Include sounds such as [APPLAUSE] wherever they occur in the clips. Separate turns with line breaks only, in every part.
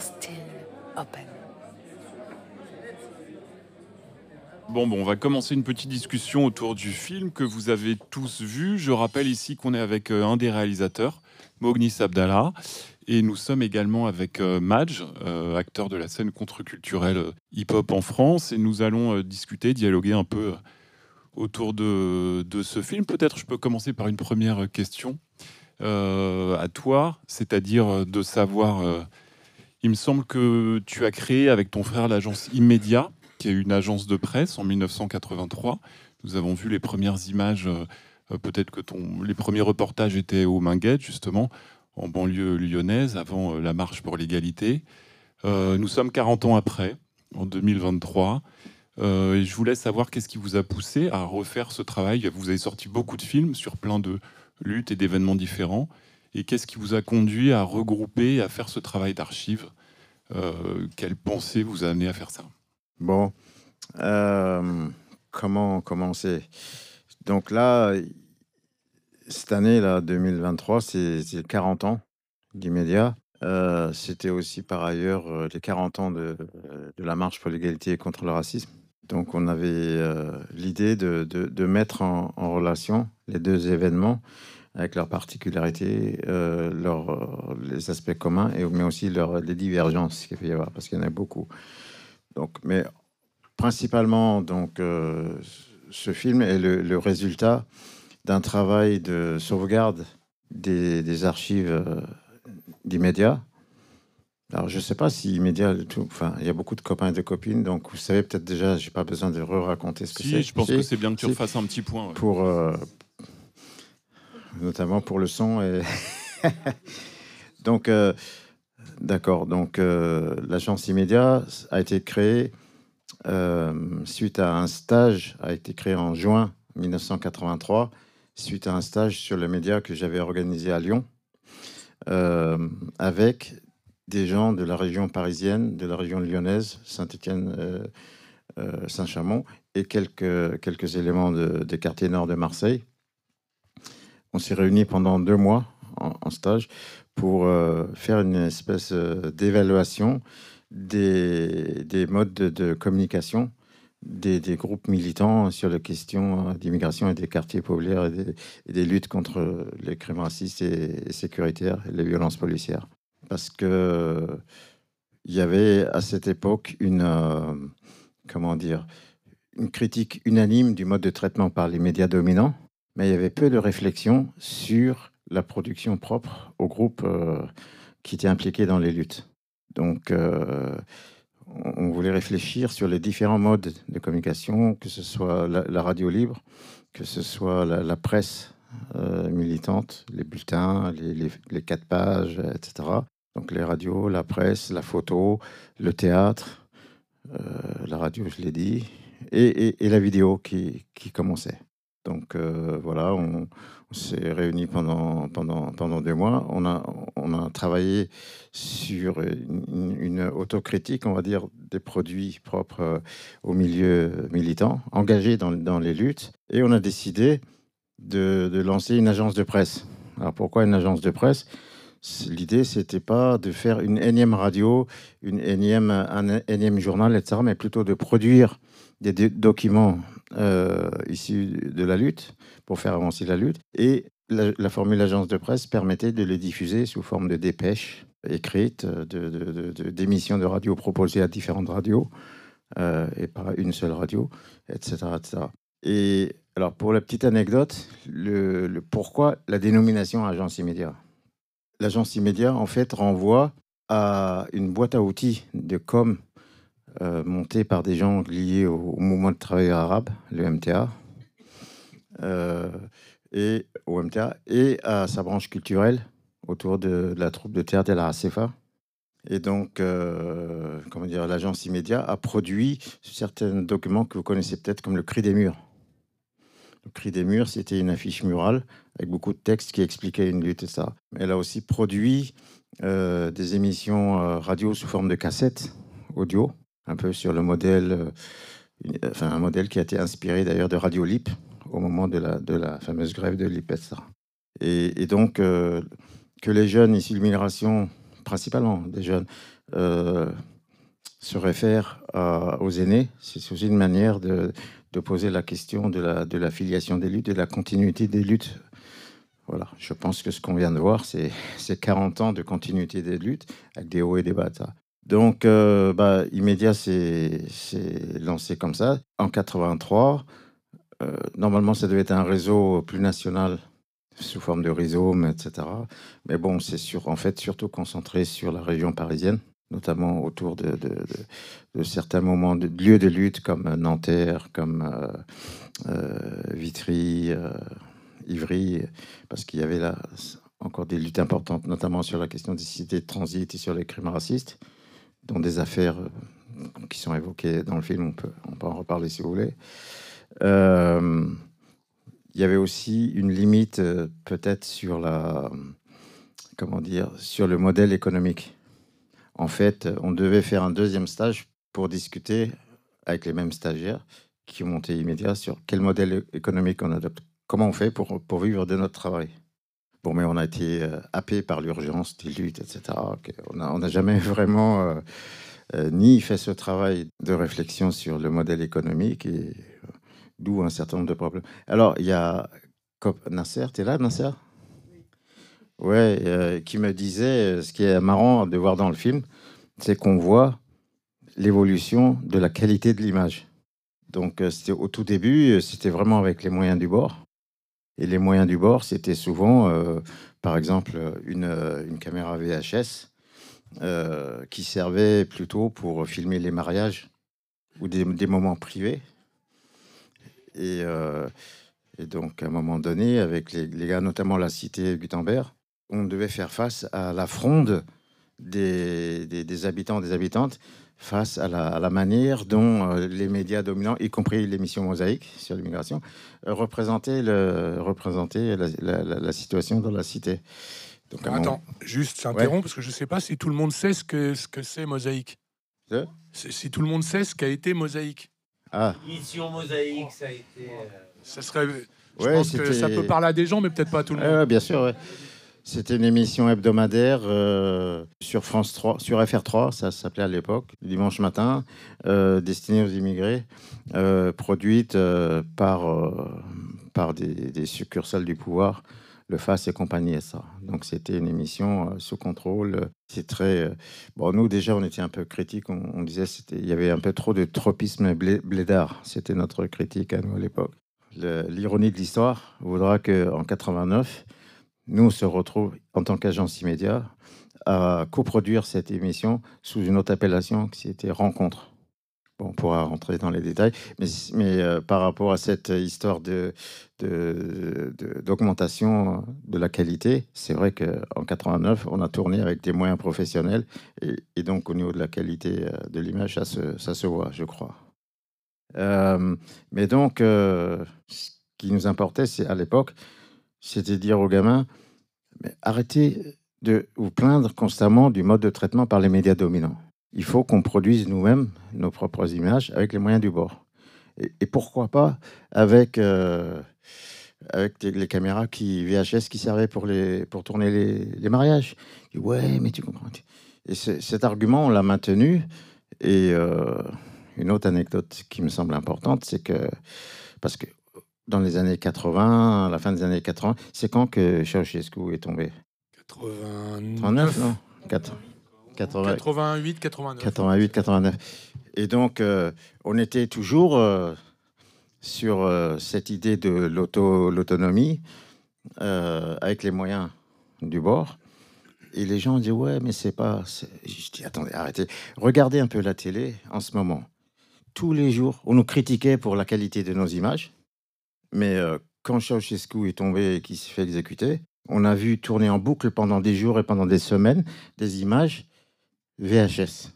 still open.
Bon, bon, on va commencer une petite discussion autour du film que vous avez tous vu. Je rappelle ici qu'on est avec euh, un des réalisateurs, Mognis Abdallah, et nous sommes également avec euh, Madge, euh, acteur de la scène contre-culturelle hip-hop en France, et nous allons discuter, dialoguer un peu autour de, ce film. Peut-être je peux commencer par une première question à toi, c'est-à-dire de savoir, il me semble que tu as créé avec ton frère l'agence Immédiat, qui est une agence de presse en 1983. Nous avons vu les premières images, euh, euh, peut-être que les premiers reportages étaient au Minguette, justement, en banlieue lyonnaise, avant euh, la marche pour l'égalité. Nous sommes 40 ans après, en 2023. Euh, et je voulais savoir qu'est-ce qui vous a poussé à refaire ce travail. Vous avez sorti beaucoup de films sur plein de luttes et d'événements différents. Et qu'est-ce qui vous a conduit à regrouper, à faire ce travail d'archives Euh, Quelle pensée vous a amené à faire ça?
Bon, euh, comment commencer? Donc là, cette année, là, 2023, c'est c'est 40 ans d'immédiat. Euh, C'était aussi par ailleurs euh, les 40 ans de, la marche pour l'égalité et contre le racisme. Donc on avait euh, l'idée de, mettre en relation les deux événements avec leurs particularités, euh, leurs, les aspects communs, et, mais aussi leurs, les divergences qu'il peut y avoir, parce qu'il y en a beaucoup. Donc, mais principalement, donc, euh, ce film est le, le résultat d'un travail de sauvegarde des, des archives euh. Alors, je ne sais pas si immédiat, tout, enfin, il y a beaucoup de copains et de copines, donc vous savez peut-être déjà, j'ai pas besoin de re-raconter ce que c'est.
Si, je pense
Si,
que c'est bien que tu
si.
refasses un petit point. ouais.
pour euh, notamment pour le son [LAUGHS] donc euh, d'accord donc euh, l'agence immédiat a été créée euh, suite à un stage a été créé en juin 1983 suite à un stage sur le média que j'avais organisé à Lyon avec des gens de la région parisienne de la région lyonnaise Saint-Étienne Saint-Chamond et quelques, quelques éléments de- des quartiers nord de Marseille. On s'est réunis pendant deux mois en, stage pour euh, faire une espèce euh, d'évaluation des, des modes de, communication des, groupes militants sur les questions euh, d'immigration et des quartiers populaires et des, luttes contre les crimes racistes et, sécuritaires et les violences policières. Parce que il y avait à cette époque une, comment dire, une critique unanime du mode de traitement par les médias dominants, mais il y avait peu de réflexion sur la production propre aux groupes euh, qui étaient impliqués dans les luttes. Donc, euh, on voulait réfléchir sur les différents modes de communication, que ce soit la, radio libre, que ce soit la, presse euh, militante, les bulletins, les, quatre pages, etc. Donc les radios, la presse, la photo, le théâtre, la radio, je l'ai dit, et, la vidéo qui commençait. Donc euh, voilà, on, s'est réunis pendant, pendant, pendant deux mois. On a, on a travaillé sur une, une autocritique, on va dire, des produits propres euh, au milieu militant, engagés dans, dans les luttes. Et on a décidé de, de lancer une agence de presse. Alors pourquoi une agence de presse? L'idée, c'était pas de faire une énième radio, une énième, un énième journal, etc., mais plutôt de produire des do- documents euh, issus de la lutte pour faire avancer la lutte. Et la, formule agence de presse permettait de les diffuser sous forme de dépêches écrites, de, de- de- de- d'émissions de radio proposées à différentes radios euh, et par une seule radio, etc.. Et alors, pour la petite anecdote, le pourquoi la dénomination agence immédiat? L'agence immédiat, en fait, renvoie à une boîte à outils de com euh, montée par des gens liés au, mouvement de travailleurs arabes, le MTA, euh, et au MTA, et à sa branche culturelle autour de, la troupe de théâtre de la RACFA. Et donc, euh, comment dire, l'agence immédiat a produit certains documents que vous connaissez peut-être comme le Cri des murs. Le Cri des murs, c'était une affiche murale avec beaucoup de textes qui expliquaient une lutte et ça. Elle a aussi produit euh, des émissions radio sous forme de cassettes audio, un peu sur le modèle, euh, une- enfin un modèle qui a été inspiré d'ailleurs de Radio Lip au moment de la, de la fameuse grève de Lip, etc. Et, donc, euh, que les jeunes de l'immigration principalement des jeunes, se réfèrent aux aînés. C'est aussi une manière de, poser la question de la, de la filiation des luttes, de la continuité des luttes. Voilà, je pense que ce qu'on vient de voir, c'est 40 ans de continuité des luttes avec des hauts et des bas. Donc, euh, bah, Immédiat s'est lancé comme ça. En 83, euh, normalement, ça devait être un réseau plus national sous forme de rhizome, etc. Mais bon, c'est en fait surtout concentré sur la région parisienne, notamment autour de, certains moments de lieux de lutte comme Nanterre, comme euh, Vitry, Ivry, parce qu'il y avait là encore des luttes importantes, notamment sur la question des cités de transit et sur les crimes racistes dans des affaires euh, qui sont évoquées dans le film. On peut, on peut en reparler si vous voulez. Euh, il y avait aussi une limite euh, peut-être sur la comment dire sur le modèle économique. En fait, on devait faire un deuxième stage pour discuter avec les mêmes stagiaires qui ont monté immédiat sur quel modèle économique on adopte. Comment on fait pour, pour vivre de notre travail? Bon, mais on a été euh, happé par l'urgence des luttes, etc. On n'a jamais [LAUGHS] vraiment euh, euh, ni fait ce travail de réflexion sur le modèle économique, et d'où un certain nombre de problèmes. Alors, il y a Nasser, tu es là, Nasser? Ouais, qui me disait, ce qui est marrant de voir dans le film, c'est qu'on voit l'évolution de la qualité de l'image. Donc, c'était au tout début, c'était vraiment avec les moyens du bord. Et les moyens du bord, c'était souvent, euh, par exemple, une, une caméra VHS euh, qui servait plutôt pour filmer les mariages ou des, moments privés. Et, euh, donc, à un moment donné, avec les, les, gars, notamment la cité Gutenberg, on devait faire face à la fronde des, des, des habitants, des habitantes, face à la, manière dont euh, les médias dominants, y compris l'émission Mosaïque sur l'immigration, euh, représentaient, le, représentaient la, situation dans la cité.
Donc, Attends, juste, j'interromps parce que je ne sais pas si tout le monde sait ce que ce que c'est Mosaïque. si tout le monde sait ce qu'a été Mosaïque.
Ah. Mission Mosaïque, ça a été. Euh,
ça serait. Je pense que ça peut parler à des gens, mais peut-être pas à tout le
monde. bien sûr. C'était une émission hebdomadaire euh, sur France 3, sur FR3, ça s'appelait à l'époque, dimanche matin, euh, destinée aux immigrés, euh, produite par, par des, succursales du pouvoir, le FAS et compagnie ça. Donc c'était une émission sous contrôle. C'est très bon. Nous déjà, on était un peu critiques. On, disait il y avait un peu trop de tropisme blédard. C'était notre critique à nous à l'époque. L'ironie de l'histoire voudra que en 89 nous, se retrouve en tant qu'agence immédiate à coproduire cette émission sous une autre appellation qui était Rencontre. Bon, on pourra rentrer dans les détails, mais, mais euh, par rapport à cette histoire de, d'augmentation de, la qualité, c'est vrai qu'en 89, on a tourné avec des moyens professionnels et, donc au niveau de la qualité euh, de l'image, ça se, ça se voit, je crois. Euh, mais donc, ce qui nous importait, à l'époque, c'était dire aux gamins, arrêtez de vous plaindre constamment du mode de traitement par les médias dominants. Il faut qu'on produise nous-mêmes nos propres images avec les moyens du bord. Et, pourquoi pas avec, euh, avec les, caméras qui, VHS qui servaient pour, les, pour tourner les, les mariages. ouais, mais tu comprends. Et cet argument, on l'a maintenu. Et euh, une autre anecdote qui me semble importante, c'est que, parce que dans les années 80, à la fin des années 80. C'est quand que Ceausescu est tombé?
89
non?
88, 89.
88, 89. Et donc, euh, on était toujours euh, sur euh, cette idée de l'autonomie avec les moyens du bord. Et les gens disent Ouais, mais c'est pas. Je dis Attendez, arrêtez. Regardez un peu la télé en ce moment. Tous les jours, on nous critiquait pour la qualité de nos images. Mais quand Ceausescu est tombé et qu'il s'est fait exécuter, on a vu tourner en boucle pendant des jours et pendant des semaines des images VHS,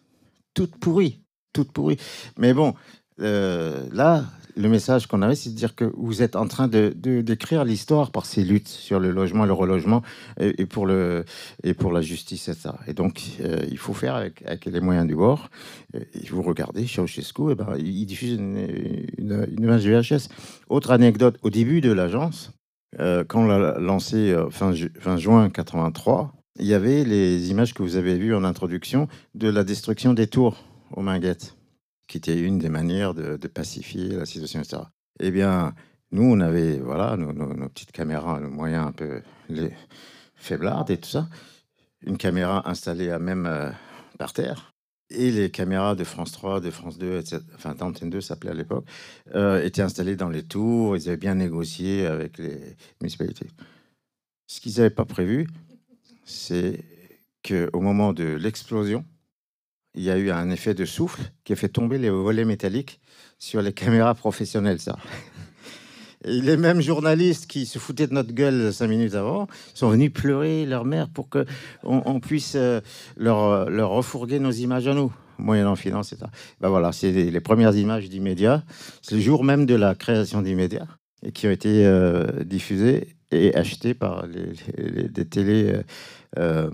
toutes pourries, toutes pourries. Mais bon, là, le message qu'on avait, c'est de dire que vous êtes en train de, d'écrire l'histoire par ces luttes sur le logement, le relogement et, pour, la justice, etc. Et donc, euh, il faut faire avec, les moyens du bord. Et vous regardez, Ceausescu, eh ben, il diffuse une, une, une, image VHS. Autre anecdote, au début de l'agence, euh, quand on l'a lancé euh, fin, fin juin 83, il y avait les images que vous avez vues en introduction de la destruction des tours aux Minguettes, qui était une des manières de, pacifier la situation, etc. Eh bien, nous, on avait voilà, nos, petites caméras, nos moyens un peu les faiblardes et tout ça. Une caméra installée à même euh, par terre. Et les caméras de France 3, de France 2, etc., enfin d'Antenne 2 s'appelait à l'époque, euh, étaient installées dans les tours. Ils avaient bien négocié avec les municipalités. Ce qu'ils n'avaient pas prévu, c'est qu'au moment de l'explosion, il y a eu un effet de souffle qui a fait tomber les volets métalliques sur les [LAUGHS] caméras professionnelles. Ça. Les mêmes journalistes qui se foutaient de notre gueule cinq minutes avant sont venus pleurer leur mère pour que on, puisse euh, leur, leur refourguer nos images à nous, moyennant finance, etc. Ben voilà, c'est les, premières images d'immédiat. C'est le jour même de la création d'immédiat et qui ont été euh, diffusées et achetées par les, des télés. Euh, euh,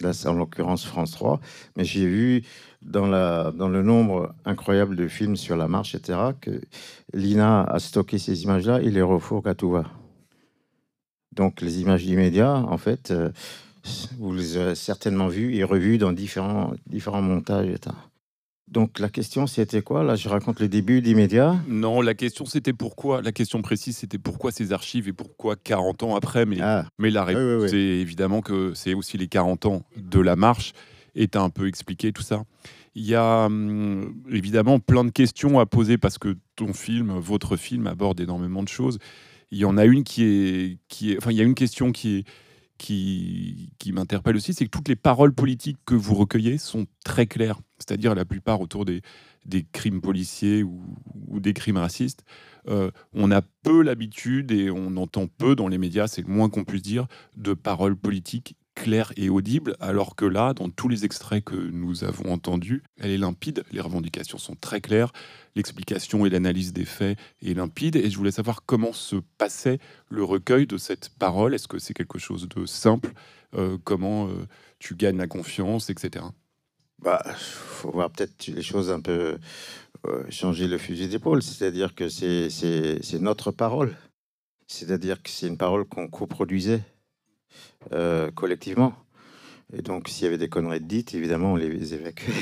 là, en l'occurrence France 3. Mais j'ai vu dans, le nombre incroyable de films sur la marche, etc., que l'INA a stocké ces images-là et les refourgue à tout va. Donc les images d'immédiat, en fait, euh, vous les avez certainement vues et revues dans différents, différents montages, etc. Donc la question c'était quoi? Là je raconte le début d'immédiat.
Non, la question c'était pourquoi? La question précise c'était pourquoi ces archives et pourquoi 40 ans après? Mais, ah. mais la réponse c'est évidemment que c'est aussi les 40 ans de la marche et tu un peu expliqué tout ça. Il y a hum, évidemment plein de questions à poser parce que ton film, votre film aborde énormément de choses. Il y en a une qui est, qui est, enfin il y a une question qui est qui, qui m'interpelle aussi, c'est que toutes les paroles politiques que vous recueillez sont très claires, c'est-à-dire la plupart autour des, crimes policiers ou, des crimes racistes. Euh, on a peu l'habitude et on entend peu dans les médias, c'est le moins qu'on puisse dire, de paroles politiques claire et audible, alors que là, dans tous les extraits que nous avons entendus, elle est limpide, les revendications sont très claires, l'explication et l'analyse des faits est limpide, et je voulais savoir comment se passait le recueil de cette parole, est-ce que c'est quelque chose de simple, euh, comment euh, tu gagnes la confiance, etc.
Bah, faut voir peut-être les choses un peu euh, changer le fusil d'épaule, c'est-à-dire que c'est notre parole, c'est-à-dire que c'est une parole qu'on coproduisait euh, collectivement. Et donc, s'il y avait des conneries dites, évidemment, on les évacuait.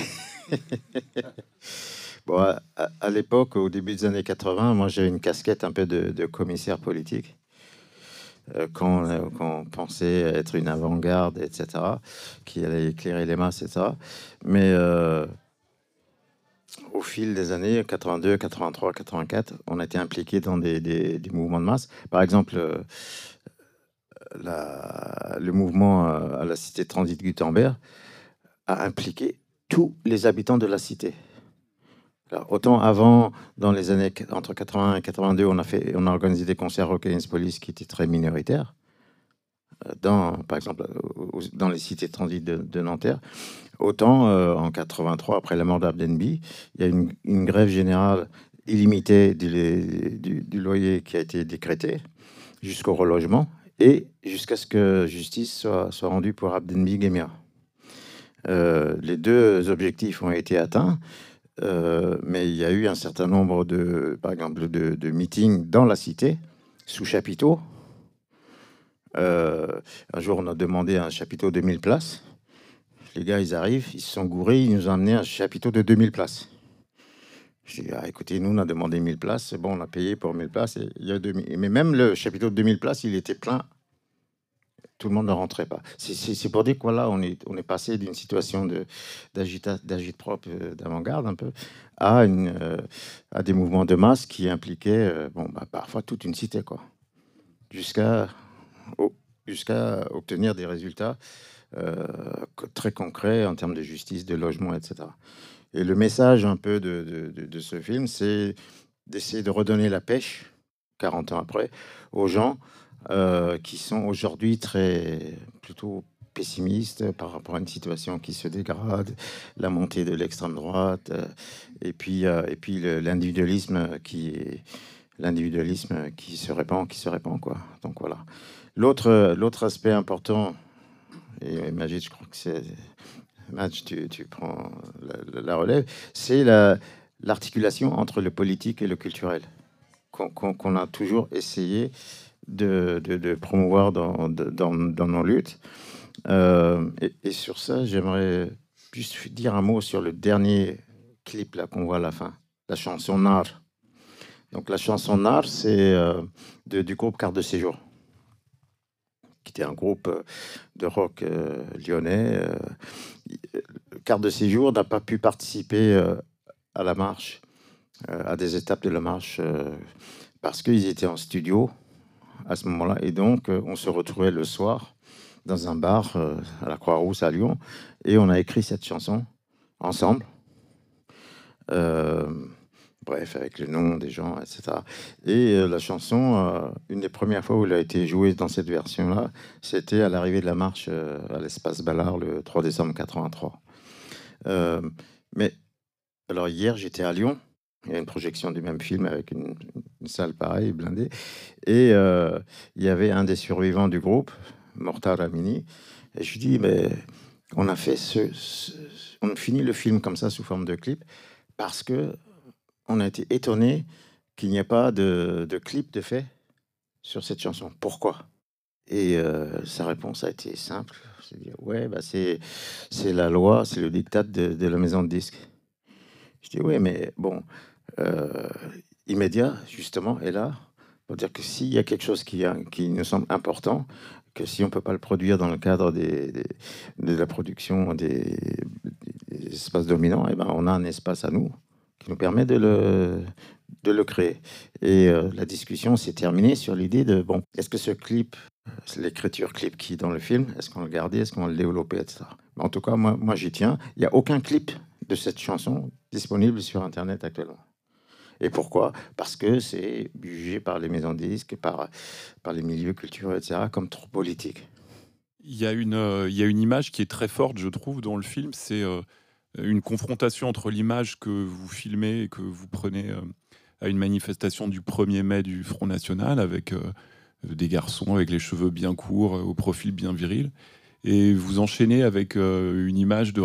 [LAUGHS] bon, à, l'époque, au début des années 80, moi, j'avais une casquette un peu de, commissaire politique. Euh, quand, quand, on pensait être une avant-garde, etc., qui allait éclairer les masses, etc. Mais euh, au fil des années 82, 83, 84, on a été impliqué dans des, mouvements de masse. Par exemple, le mouvement euh, à la cité Transit Gutenberg a impliqué tous les habitants de la cité. Autant avant, dans les années entre 80 et 82, on a, fait, on a organisé des concerts Rock Police qui étaient très minoritaires. Euh, dans, par exemple, dans les cités transit de, Nanterre. Autant euh, en 83, après la mort d'Abdenbi, il y a une, une grève générale illimitée du, loyer qui a été décrétée jusqu'au relogement et jusqu'à ce que justice soit, rendue pour Abdenbi Gemia. Euh, les deux objectifs ont été atteints, euh, mais il y a eu un certain nombre de, par exemple, de, meetings dans la cité, sous chapiteau. Euh, un jour, on a demandé un chapiteau de 1000 places. Les gars, ils arrivent, ils se sont gourés, ils nous ont amené un chapiteau de 2000 places. J'ai dit, ah, écoutez, nous, on a demandé 1000 places, c'est bon, on a payé pour 1000 places. Il y a 2000. Mais même le chapiteau de 2000 places, il était plein. Tout le monde ne rentrait pas. C'est pour dire quoi là, on est, passé d'une situation d'agite propre, euh, d'avant-garde un peu, euh, à des mouvements de masse qui impliquaient euh, bon, bah, parfois toute une cité. Jusqu'à obtenir des résultats très concrets en termes de justice, de logement, etc. Et le message un peu de, ce film, c'est d'essayer de redonner la pêche, 40 ans après, aux gens euh, qui sont aujourd'hui très plutôt pessimistes par rapport à une situation qui se dégrade, la montée de l'extrême droite, euh, et puis, euh, et puis l'individualisme qui l'individualisme qui se répand, qui se répand quoi. Donc voilà. L'autre l'autre aspect important, et Magid, je crois que c'est match, tu, tu prends la, relève, c'est l'articulation entre le politique et le culturel qu'on a toujours essayé de, promouvoir dans, dans, dans, nos luttes. et, sur ça, j'aimerais juste dire un mot sur le dernier clip qu'on voit à la fin, la chanson Nar. Donc la chanson Nar, c'est du groupe Carte de séjour qui était un groupe euh, de rock euh, lyonnais. Euh, carte de séjour n'a pas pu participer à la marche, à des étapes de la marche, parce qu'ils étaient en studio à ce moment-là. Et donc, on se retrouvait le soir dans un bar à la Croix-Rousse à Lyon, et on a écrit cette chanson ensemble bref, avec le nom des gens, etc. Et euh, la chanson, euh, une des premières fois où elle a été jouée dans cette version-là, c'était à l'arrivée de la marche euh, à l'espace Ballard le 3 décembre 83. mais alors hier, j'étais à Lyon. Il y a une projection du même film avec une, salle pareille, blindée. Et il y avait un des survivants du groupe, Mortar Ramini. Et je lui dis, mais on a fait ce, on finit le film comme ça sous forme de clip parce que on a été étonné qu'il n'y ait pas de, clip de fait sur cette chanson. Pourquoi? Et euh, sa réponse a été simple. C'est dire, ouais, bah c'est, c'est la loi, c'est le diktat de, la maison de disques. Je dis, ouais, mais bon, euh, immédiat, justement, est là pour dire que s'il y a quelque chose qui, nous semble important, que si on ne peut pas le produire dans le cadre de la production des, espaces dominants, eh ben, on a un espace à nous qui nous permet de le, de le créer. Et euh, la discussion s'est terminée sur l'idée de, bon, est-ce que ce clip, l'écriture clip qui est dans le film, est-ce qu'on le gardait, est-ce qu'on le développait, etc. En tout cas, moi, moi j'y tiens. Il n'y a aucun clip de cette chanson disponible sur Internet actuellement. Et pourquoi? Parce que c'est jugé par les maisons de disques, par, par les milieux culturels, etc., comme trop politique.
Il y, a une, euh, il y a une image qui est très forte, je trouve, dans le film. C'est euh, une confrontation entre l'image que vous filmez et que vous prenez euh, à une manifestation du 1er mai du Front National avec des garçons avec les cheveux bien courts, au profil bien viril, et vous enchaînez avec une image de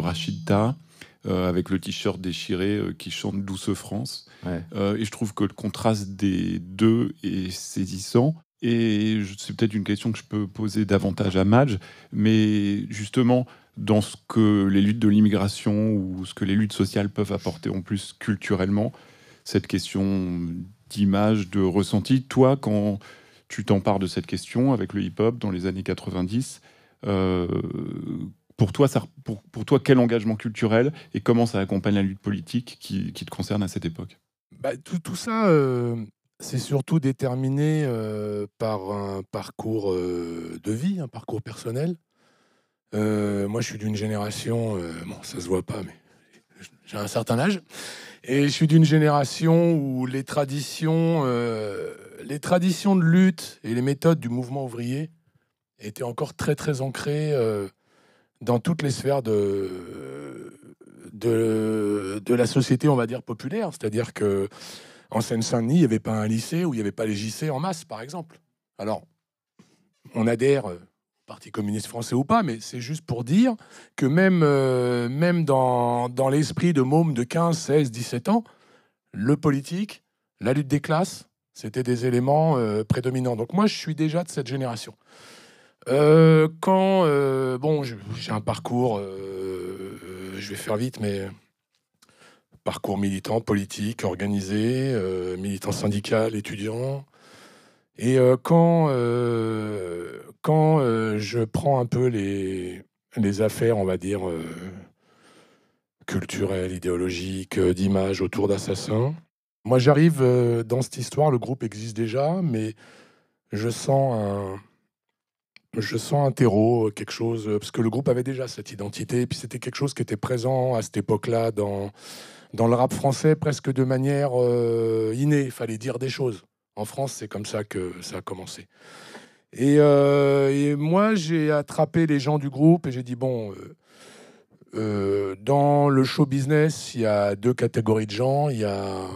Rachida avec le t-shirt déchiré qui chante Douce France. et je trouve que le contraste des deux est saisissant. Et c'est peut-être une question que je peux poser davantage à Madge, mais justement, dans ce que les luttes de l'immigration ou ce que les luttes sociales peuvent apporter en plus culturellement, cette question d'image, de ressenti. Toi, quand tu t'empares de cette question avec le hip-hop dans les années 90, euh, pour, toi, ça, pour, pour, toi, quel engagement culturel et comment ça accompagne la lutte politique qui, qui te concerne à cette époque?
Bah, tout, tout, ça, euh, c'est surtout déterminé euh, par un parcours de vie, un parcours personnel. Euh, moi, je suis d'une génération, euh, bon, ça se voit pas, mais j'ai un certain âge, et je suis d'une génération où les traditions, euh, les traditions de lutte et les méthodes du mouvement ouvrier étaient encore très très ancrées dans toutes les sphères de, de, la société, on va dire populaire. C'est-à-dire que en Seine-Saint-Denis, il n'y avait pas un lycée où il n'y avait pas les JC en masse, par exemple. Alors, on adhère Parti communiste français ou pas, mais c'est juste pour dire que même, euh, même dans, dans l'esprit de mômes de 15, 16, 17 ans, le politique, la lutte des classes, c'était des éléments euh, prédominants. Donc moi, je suis déjà de cette génération. Euh, quand, bon, j'ai un parcours, je vais faire vite, mais parcours militant, politique, organisé, militant syndical, étudiant, et euh, quand, euh, quand euh, je prends un peu les, les affaires, on va dire, culturelles, idéologiques, d'images autour d'assassins, moi j'arrive dans cette histoire, le groupe existe déjà, mais je sens un, je sens un terreau, quelque chose, parce que le groupe avait déjà cette identité, et puis c'était quelque chose qui était présent à cette époque-là dans, dans le rap français presque de manière innée, il fallait dire des choses. En France, c'est comme ça que ça a commencé. Et, euh, moi, j'ai attrapé les gens du groupe et j'ai dit, bon, euh, euh, dans le show business, il y a deux catégories de gens. Il y a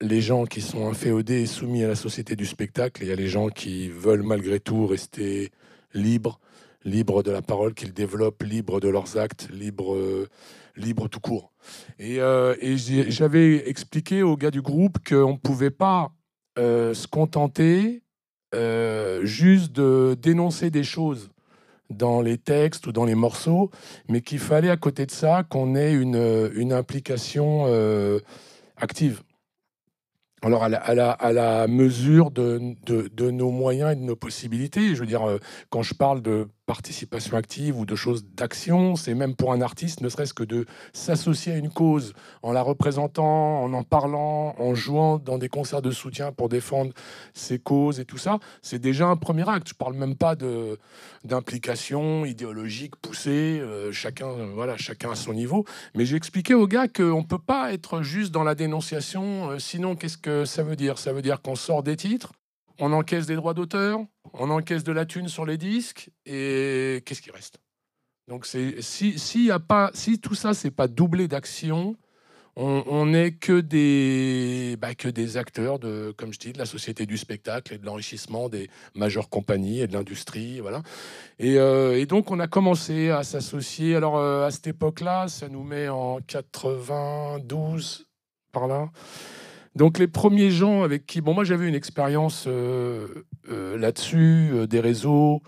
les gens qui sont inféodés et soumis à la société du spectacle, et il y a les gens qui veulent malgré tout rester libres, libres de la parole qu'ils développent, libres de leurs actes, libres, tout court. Et, et j'avais expliqué aux gars du groupe qu'on ne pouvait pas euh, se contenter euh, juste de dénoncer des choses dans les textes ou dans les morceaux, mais qu'il fallait à côté de ça qu'on ait une, implication euh, active. Alors à la, mesure de, de, de, nos moyens et de nos possibilités. Je veux dire, euh, quand je parle de participation active ou de choses d'action, c'est même pour un artiste, ne serait-ce que de s'associer à une cause en la représentant, en en parlant, en jouant dans des concerts de soutien pour défendre ses causes et tout ça, c'est déjà un premier acte. Je parle même pas d'implication idéologique poussée, euh, chacun voilà, chacun à son niveau, mais j'ai expliqué aux gars qu'on peut pas être juste dans la dénonciation, euh, sinon qu'est-ce que ça veut dire? Ça veut dire qu'on sort des titres, on encaisse des droits d'auteur, on encaisse de la thune sur les disques, et qu'est-ce qui reste? Donc si, tout ça, c'est pas doublé d'action, on n'est que des, bah, que des acteurs de, comme de la société du spectacle et de l'enrichissement des majeures compagnies et de l'industrie, voilà. Et, euh, donc on a commencé à s'associer. Alors euh, à cette époque-là, ça nous met en 92 par là. Donc les premiers gens avec qui, bon moi j'avais une expérience euh, euh, là-dessus, euh, des réseaux,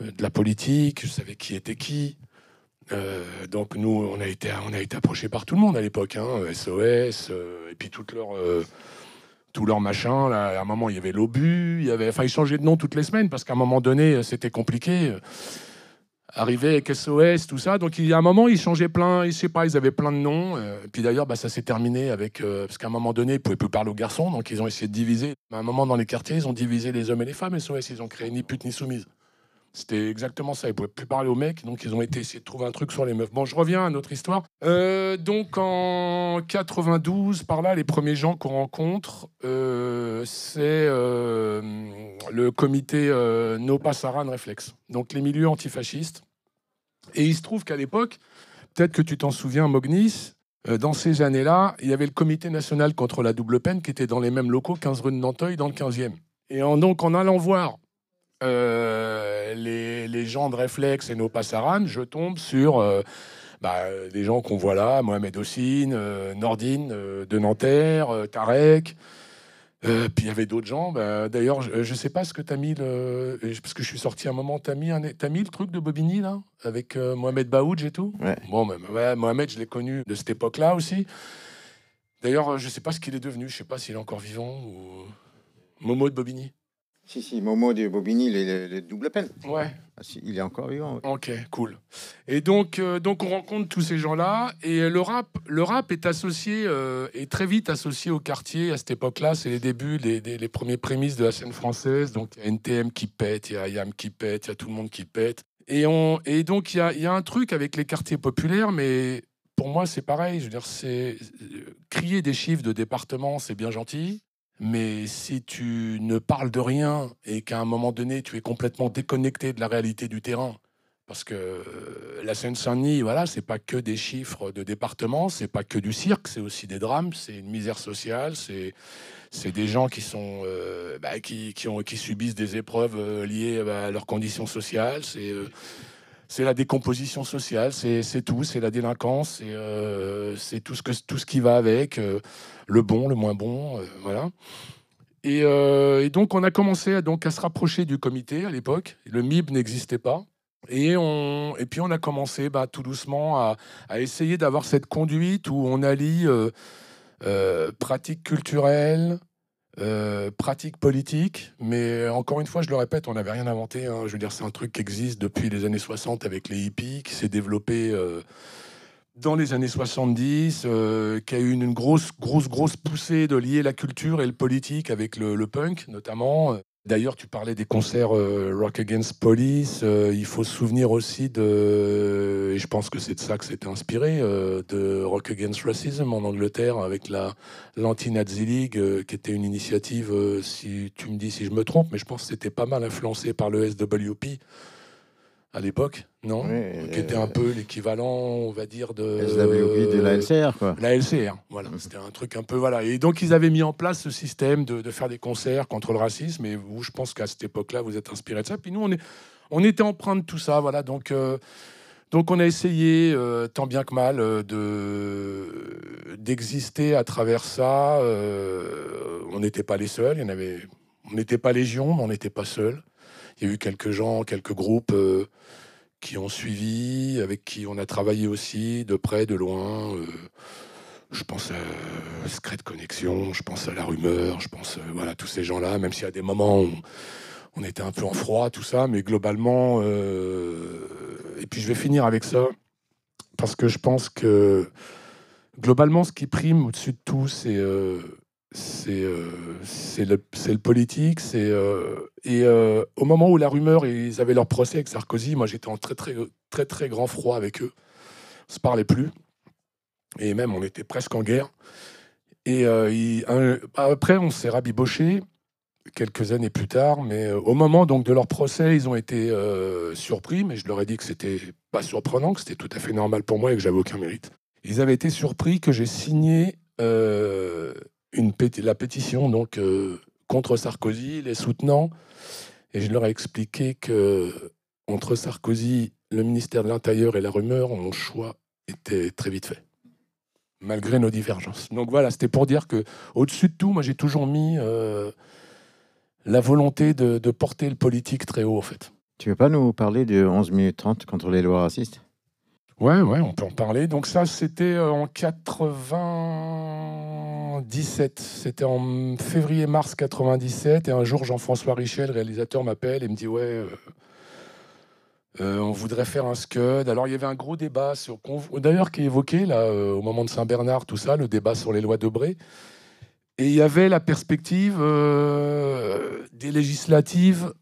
de la politique, je savais qui était qui. Donc nous on a été on a été approché par tout le monde à l'époque, hein, SOS et puis toute leur tout leur machin. Là, à un moment il y avait l'obus, il y avait, de nom toutes les semaines parce qu'à un moment donné c'était compliqué arrivé avec SOS, tout ça. Donc il y a un moment, ils changeaient plein, je sais pas, ils avaient plein de noms. Euh, puis d'ailleurs, bah, ça s'est terminé avec euh, parce qu'à un moment donné, ils pouvaient plus parler aux garçons, donc ils ont essayé de diviser. À un moment dans les quartiers, ils ont divisé les hommes et les femmes. SOS, ils ont créé ni pute ni soumise. C'était exactement ça. Ils pouvaient plus parler aux mecs, donc ils ont été de trouver un truc sur les meufs. Bon, je reviens à notre histoire. Euh, donc en 92, par là, les premiers gens qu'on rencontre, euh, c'est euh, le comité No Passaran Reflex. Donc les milieux antifascistes. Et il se trouve qu'à l'époque, peut-être que tu t'en souviens, Mognis, dans ces années-là, il y avait le comité national contre la double peine qui était dans les mêmes locaux, 15 rue de Nanteuil, dans le 15e. Et en, donc en allant voir euh, les, les, gens de Réflexe et nos Passaran, je tombe sur euh, bah, des gens qu'on voit là, Mohamed Hossine, euh, Nordine de Nanterre, euh, Tarek. puis il y avait d'autres gens. Bah, D'ailleurs, je ne sais pas ce que tu as mis, le... parce que je suis sorti un moment, tu as, mis un... as mis le truc de Bobigny, là, avec Mohamed Baoudj et tout?
Ouais.
Bon, bah, ouais, Mohamed, je l'ai connu de cette époque-là aussi. D'ailleurs, je ne sais pas ce qu'il est devenu, je ne sais pas s'il est encore vivant ou... Momo de Bobigny.
Si, si, Momo de Bobigny, les, les double peine.
Ouais.
Ah, si, il est encore vivant.
Ouais. Ok, cool. Et donc, euh, donc on rencontre tous ces gens-là. Et le rap, le rap est associé, euh, est très vite associé au quartier à cette époque-là. C'est les débuts, les, les, les, premiers prémices de la scène française. Donc, il y a NTM qui pète, il y a Yam qui pète, il y a tout le monde qui pète. Et, on, et donc, il y a, y a un truc avec les quartiers populaires, mais pour moi, c'est pareil. Je veux dire, c'est crier des chiffres de département, c'est bien gentil. Mais si tu ne parles de rien et qu'à un moment donné, tu es complètement déconnecté de la réalité du terrain, parce que la Seine-Saint-Denis, voilà, c'est pas que des chiffres de département, c'est pas que du cirque, c'est aussi des drames, c'est une misère sociale, c'est c'est des gens qui sont euh, bah, qui, qui, ont, qui subissent des épreuves euh, liées bah, à leurs conditions sociales, euh, c'est la décomposition sociale, c'est tout, c'est la délinquance, c'est euh, tout, ce tout ce qui va avec, euh, le bon, le moins bon, euh, voilà. Et, et, donc on a commencé à, donc, à se rapprocher du comité à l'époque, le MIB n'existait pas. Et, on, et puis on a commencé bah, tout doucement à, à essayer d'avoir cette conduite où on allie pratique culturelle, euh, pratique politique, mais encore une fois, je le répète, on n'avait rien inventé. Hein. Je veux dire, c'est un truc qui existe depuis les années 60 avec les hippies, qui s'est développé euh, dans les années 70, euh, qui a eu une grosse, grosse, grosse poussée de lier la culture et le politique avec le, le punk, notamment. D'ailleurs, tu parlais des concerts euh, Rock Against Police. Euh, il faut se souvenir aussi de, et je pense que c'est de ça que c'était inspiré, euh, de Rock Against Racism en Angleterre avec la l'Anti-Nazi League, euh, qui était une initiative, euh, si tu me dis si je me trompe, mais je pense que c'était pas mal influencé par le SWP à l'époque, non
Oui,
Qui était un peu l'équivalent, on va dire, de...
De la LCR, quoi.
La LCR, voilà.
Mhm.
C'était un truc un peu... Voilà. Et donc, ils avaient mis en place ce système de, de faire des concerts contre le racisme. Et vous, je pense qu'à cette époque-là, vous êtes inspiré de ça. Puis nous, on, est, on était empreints de tout ça, voilà. Donc... Euh, donc on a essayé, euh, tant bien que mal, euh, de d'exister à travers ça. Euh, on n'était pas les seuls. Il y en avait, on n'était pas légion, mais on n'était pas seuls. Il y a eu quelques gens, quelques groupes euh, qui ont suivi, avec qui on a travaillé aussi, de près, de loin. euh, je pense à Secret Connexion, je pense à La Rumeur, je pense, euh, voilà, tous ces gens-là, même y a des moments où on était un peu en froid, tout ça, mais globalement. et puis je vais finir avec ça, parce que je pense que globalement, ce qui prime au-dessus de tout, c'est c'est le, politique. C'est et euh, au moment où la rumeur, ils avaient leur procès avec Sarkozy, moi j'étais en très très très très grand froid avec eux. On se parlait plus et même on était presque en guerre. Et euh, après, on s'est rabiboché quelques années plus tard, mais euh, au moment donc de leur procès, ils ont été surpris, mais je leur ai dit que c'était pas surprenant, que c'était tout à fait normal pour moi et que j'avais aucun mérite. Ils avaient été surpris que j'ai signé une la pétition donc contre Sarkozy, les soutenant, et je leur ai expliqué que entre Sarkozy, le ministère de l'Intérieur et la rumeur, mon choix était très vite fait, malgré nos divergences. Donc voilà, c'était pour dire que au-dessus de tout, moi j'ai toujours mis euh, la volonté de, de porter le politique très haut, en fait.
Tu veux pas nous parler de 11 minutes 30 contre les lois racistes?
Ouais, ouais, on peut en parler. Donc ça, c'était euh, en 97. C'était en février-mars 97. Et un jour, Jean-François Richel, réalisateur, m'appelle et me dit, ouais, euh, euh, on voudrait faire un Scud. Alors, il y avait un gros débat, sur, d'ailleurs, qui est évoqué là, au moment de Saint-Bernard, tout ça, le débat sur les lois de Bré. Et il y avait la perspective des législatives,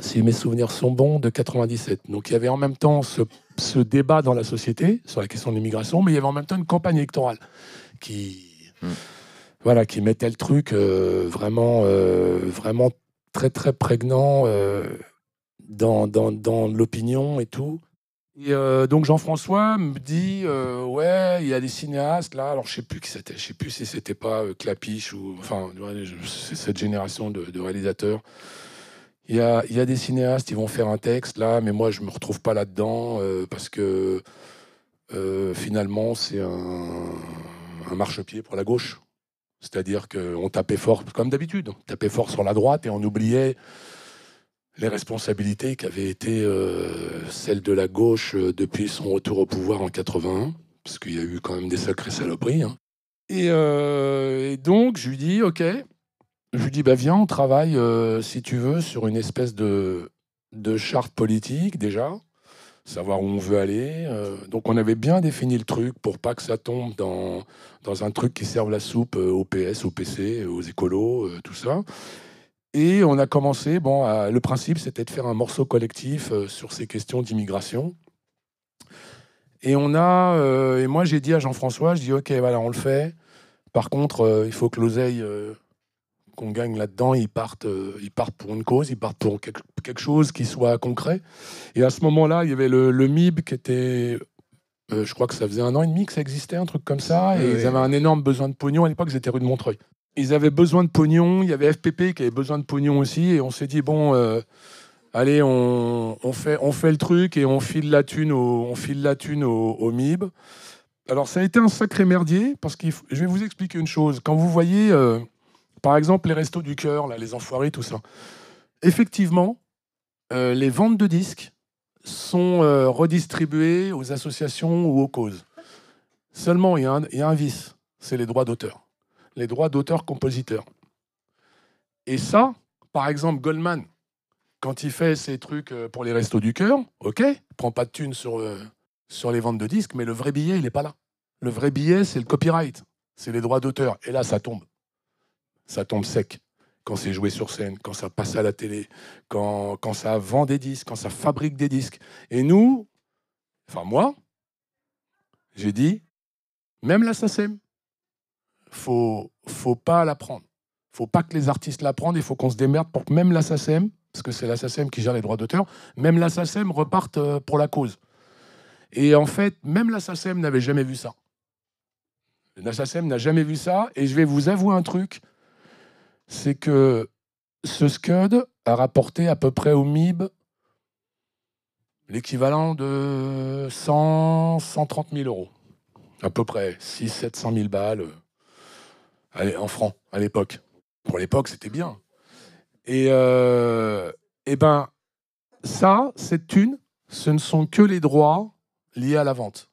si mes souvenirs sont bons, de 97. Donc, il y avait en même temps ce ce débat dans la société sur la question de l'immigration, mais il y avait en même temps une campagne électorale qui,
Mm.
voilà, qui mettait le truc euh, vraiment, euh, vraiment très très prégnant euh, dans, dans, dans l'opinion et tout. Et euh, donc Jean-François me dit euh, ouais il y a des cinéastes là alors je sais plus qui c'était je sais plus si c'était pas euh, Clapiche ou enfin cette génération de, de réalisateurs il y, a, des cinéastes, ils vont faire un texte là, mais moi je me retrouve pas là-dedans euh, parce que euh, finalement c'est un, marchepied pour la gauche. C'est-à-dire qu'on tapait fort, comme d'habitude, on tapait fort sur la droite et on oubliait les responsabilités qui avaient été euh, celles de la gauche depuis son retour au pouvoir en 81, parce qu'il y a eu quand même des sacrées saloperies. hein. Et donc je lui dis, ok, je lui dis, bah viens, on travaille, euh, si tu veux, sur une espèce de, de charte politique déjà, savoir où on veut aller. euh. donc on avait bien défini le truc pour pas que ça tombe dans, dans un truc qui serve la soupe euh, au PS, au PC, aux écolos, tout ça. Et on a commencé, bon, à- le principe c'était de faire un morceau collectif sur ces questions d'immigration. Et on a, et moi j'ai dit à Jean-François, je dis ok, voilà, on le fait. Par contre, il faut que l'oseille qu'on gagne là-dedans, ils partent, euh, ils partent pour une cause, ils partent pour quelque, quelque chose qui soit concret. Et à ce moment-là, il y avait le, le MIB qui était, euh, je crois que ça faisait un an et demi que ça existait, un truc comme ça, et
Oui,
ils avaient un énorme besoin de pognon. À l'époque, ils étaient rue de Montreuil. Ils avaient besoin de pognon, il y avait FPP qui avait besoin de pognon aussi, et on s'est dit, bon, euh, allez, on, on fait, on fait le truc et on file la thune au, on file la thune au, au MIB. Alors, ça a été un sacré merdier, parce que je vais vous expliquer une chose. Quand vous voyez, euh, par exemple, les restos du cœur, les enfoirés, tout ça, effectivement, euh, les ventes de disques sont euh, redistribuées aux associations ou aux causes. Seulement, il y, a un- vice, c'est les droits d'auteur. Les droits d'auteur-compositeur. Et ça, par exemple, Goldman, quand il fait ses trucs euh, pour les restos du cœur, ok, il prend pas de thunes sur, sur les ventes de disques, mais le vrai billet, il n'est pas là. Le vrai billet, c'est le copyright, c'est les droits d'auteur. Et là, ça tombe. Ça tombe sec quand c'est joué sur scène, quand ça passe à la télé, quand, quand ça vend des disques, quand ça fabrique des disques. Et nous, enfin moi, j'ai dit, même la SACEM, faut, faut pas la prendre. faut pas que les artistes la prennent, il faut qu'on se démerde pour que même la SACEM, parce que c'est la SACEM qui gère les droits d'auteur, même la SACEM reparte euh, pour la cause. Et en fait, même la SACEM n'avait jamais vu ça. La SACEM n'a jamais vu ça, et je vais vous avouer un truc, c'est que ce SCUD a rapporté à peu près au MIB l'équivalent de 100, 130 000 euros. À peu près 6 700 000 balles euh, en francs à l'époque. Pour l'époque, c'était bien. Et, euh, eh ben, ça, cette thune, ce ne sont que les droits liés à la vente.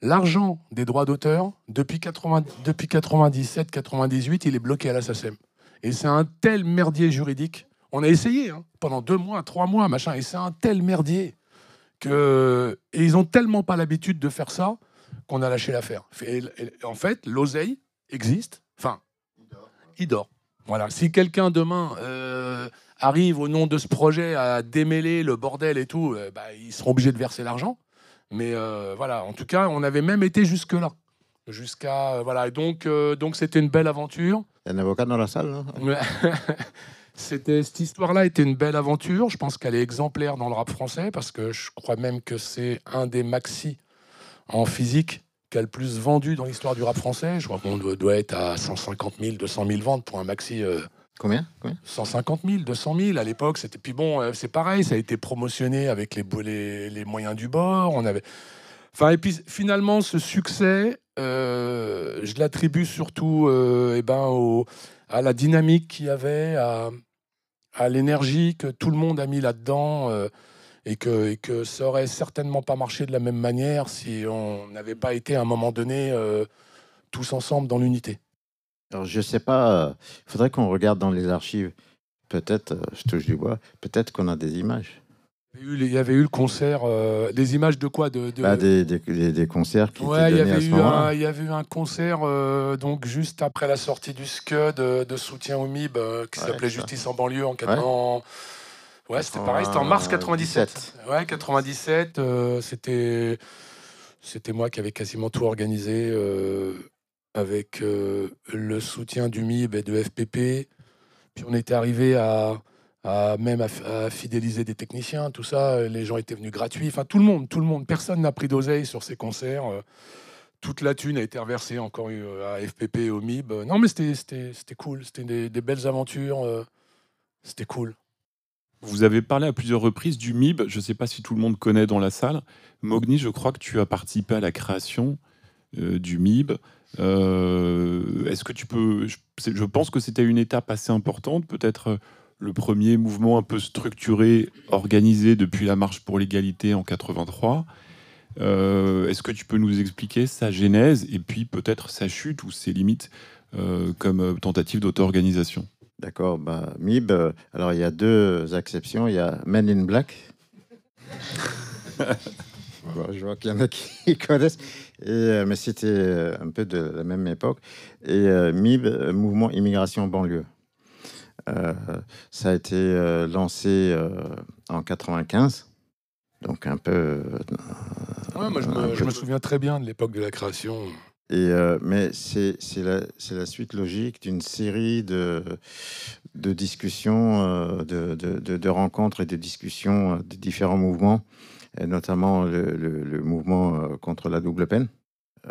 L'argent des droits d'auteur, depuis, 80 depuis 97-98, il est bloqué à la SACEM. Et c'est un tel merdier juridique. On a essayé hein, pendant deux mois, trois mois, machin, et c'est un tel merdier. Et ils ont tellement pas l'habitude de faire ça qu'on a lâché l'affaire. En fait, l'oseille existe. Enfin, il dort. Voilà. Si quelqu'un demain euh, arrive au nom de ce projet à démêler le bordel et tout, euh, bah, ils seront obligés de verser l'argent. Mais euh, voilà, en tout cas, on avait même été jusque là, jusqu'à euh, voilà. Et donc, euh, donc c'était une belle aventure.
Il y a un avocat dans la salle,
Ouais. [LAUGHS] C'était cette histoire-là était une belle aventure. Je pense qu'elle est exemplaire dans le rap français parce que je crois même que c'est un des maxi en physique qui a le plus vendu dans l'histoire du rap français. Je crois qu'on doit, être à 150 000, 200 000 ventes pour un maxi. euh,
Combien, Combien?
150 000, 200 000 à l'époque. C'était puis bon, c'est pareil, ça a été promotionné avec les, les, les moyens du bord. On avait, enfin et puis finalement ce succès, euh, je l'attribue surtout euh, eh ben à la dynamique qu'il y avait, à, l'énergie que tout le monde a mis là-dedans. euh, et que, ça aurait certainement pas marché de la même manière si on n'avait pas été à un moment donné euh, tous ensemble dans l'unité.
Alors, je sais pas, il faudrait qu'on regarde dans les archives. Peut-être, je touche du bois, peut-être qu'on a des images.
Il y avait eu, le concert, euh, des images de quoi de, de-
Bah, des, des, des- des concerts qui
Ouais,
étaient donnés à ce
il y avait eu un concert euh, donc juste après la sortie du SCUD de, de soutien au MIB euh, qui s'appelait. Justice en banlieue en 80.
Ouais.
Ouais, c'était pareil, c'était en mars 97.
97.
Ouais, 97, euh, c'était c'était moi qui avais quasiment tout organisé euh, avec euh, le soutien du MIB et de FPP. Puis on était arrivé à, même à, fidéliser des techniciens, tout ça. Les gens étaient venus gratuits. Enfin, tout le monde, tout le monde. Personne n'a pris d'oseille sur ces concerts. euh, toute la thune a été reversée encore euh, à FPP et au MIB. Non, mais c'était- cool. C'était des, belles aventures. euh, C'était cool.
Vous avez parlé à plusieurs reprises du MIB. Je ne sais pas si tout le monde connaît dans la salle. Mogni, je crois que tu as participé à la création euh, du MIB. Euh, Est-ce que tu peux. Je, pense que c'était une étape assez importante, peut-être euh, le premier mouvement un peu structuré, organisé depuis la marche pour l'égalité en 83. Euh, Est-ce que tu peux nous expliquer sa genèse et puis peut-être sa chute ou ses limites euh, comme euh, tentative d'auto-organisation?
D'accord, bah, MIB, alors il y a deux exceptions. Il y a Men in Black. [LAUGHS] Bon, je vois qu'il y en a qui [LAUGHS] connaissent. Et, mais c'était un peu de la même époque. Et euh, MIB, Mouvement Immigration Banlieue. Euh, ça a été euh, lancé euh, en 95. Donc un peu. euh,
Ouais, moi, je
un
me,
peu
je me souviens très bien de l'époque de la création.
Et, euh, mais c'est c'est la, la suite logique d'une série de, de discussions, euh, de, de, de- de rencontres et de discussions des différents mouvements, et notamment le, le- le mouvement contre la double peine,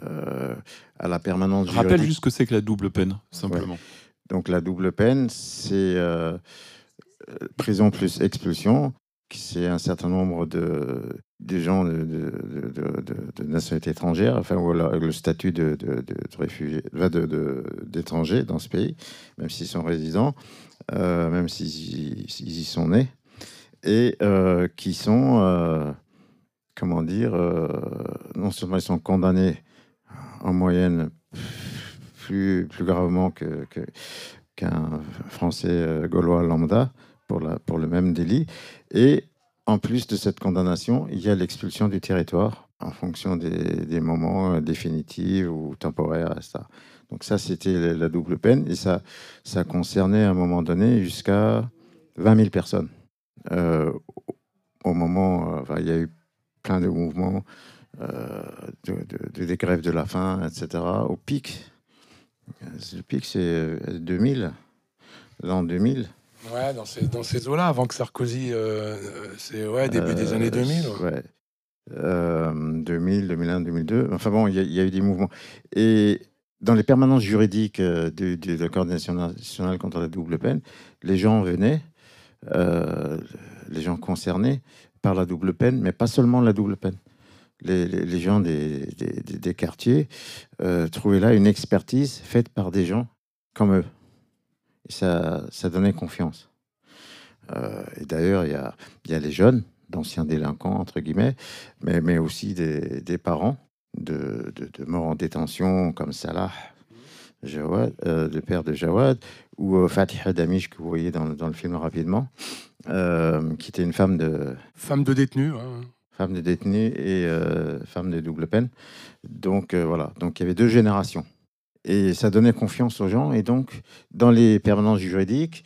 euh, à la permanence
Rappelle
juridique.
juste ce que c'est que la double peine, simplement.
Donc la double peine, c'est euh, euh, prison plus expulsion. C'est un certain nombre de, gens de, nationalité étrangère, enfin, ou le statut de, réfugié, d'étranger dans ce pays, même s'ils sont résidents, euh, même s'ils y, sont nés, et qui sont, comment dire, non seulement ils sont condamnés en moyenne plus, gravement que, que- qu'un Français euh, gaulois lambda pour, la, pour le même délit. Et en plus de cette condamnation, il y a l'expulsion du territoire en fonction des, des moments euh, définitifs ou temporaires. etc. Donc ça, c'était la- double peine et ça, ça concernait à un moment donné jusqu'à 20 000 personnes. Euh, au- moment, enfin, il y a eu plein de mouvements, de- des grèves de la faim, etc. Au pic, le pic, c'est euh, 2000, l'an 2000.
Ouais, dans ces, dans ces eaux-là, avant que Sarkozy, euh, euh, c'est ouais, début des
Euh,
années 2000. ouais.
Euh, 2000, 2001, 2002. Enfin bon, il y, a- il y a eu des mouvements. Et dans les permanences juridiques euh, de la coordination nationale contre la double peine, les gens venaient, euh, les gens concernés par la double peine, mais pas seulement la double peine. Les, gens des, quartiers euh, trouvaient là une expertise faite par des gens comme eux. Et ça, donnait confiance. Euh, et d'ailleurs, il y a, les jeunes d'anciens délinquants, entre guillemets, mais, aussi des, parents de, morts en détention, comme Salah, Jawad, euh, le père de Jawad, ou Fatiha Damish, que vous voyez dans, le film rapidement, qui était une femme de...
Femme de détenu.
Femme de détenu et euh, femme de double peine. Donc euh, voilà, donc il y avait deux générations. Et ça donnait confiance aux gens. Et donc, dans les permanences juridiques,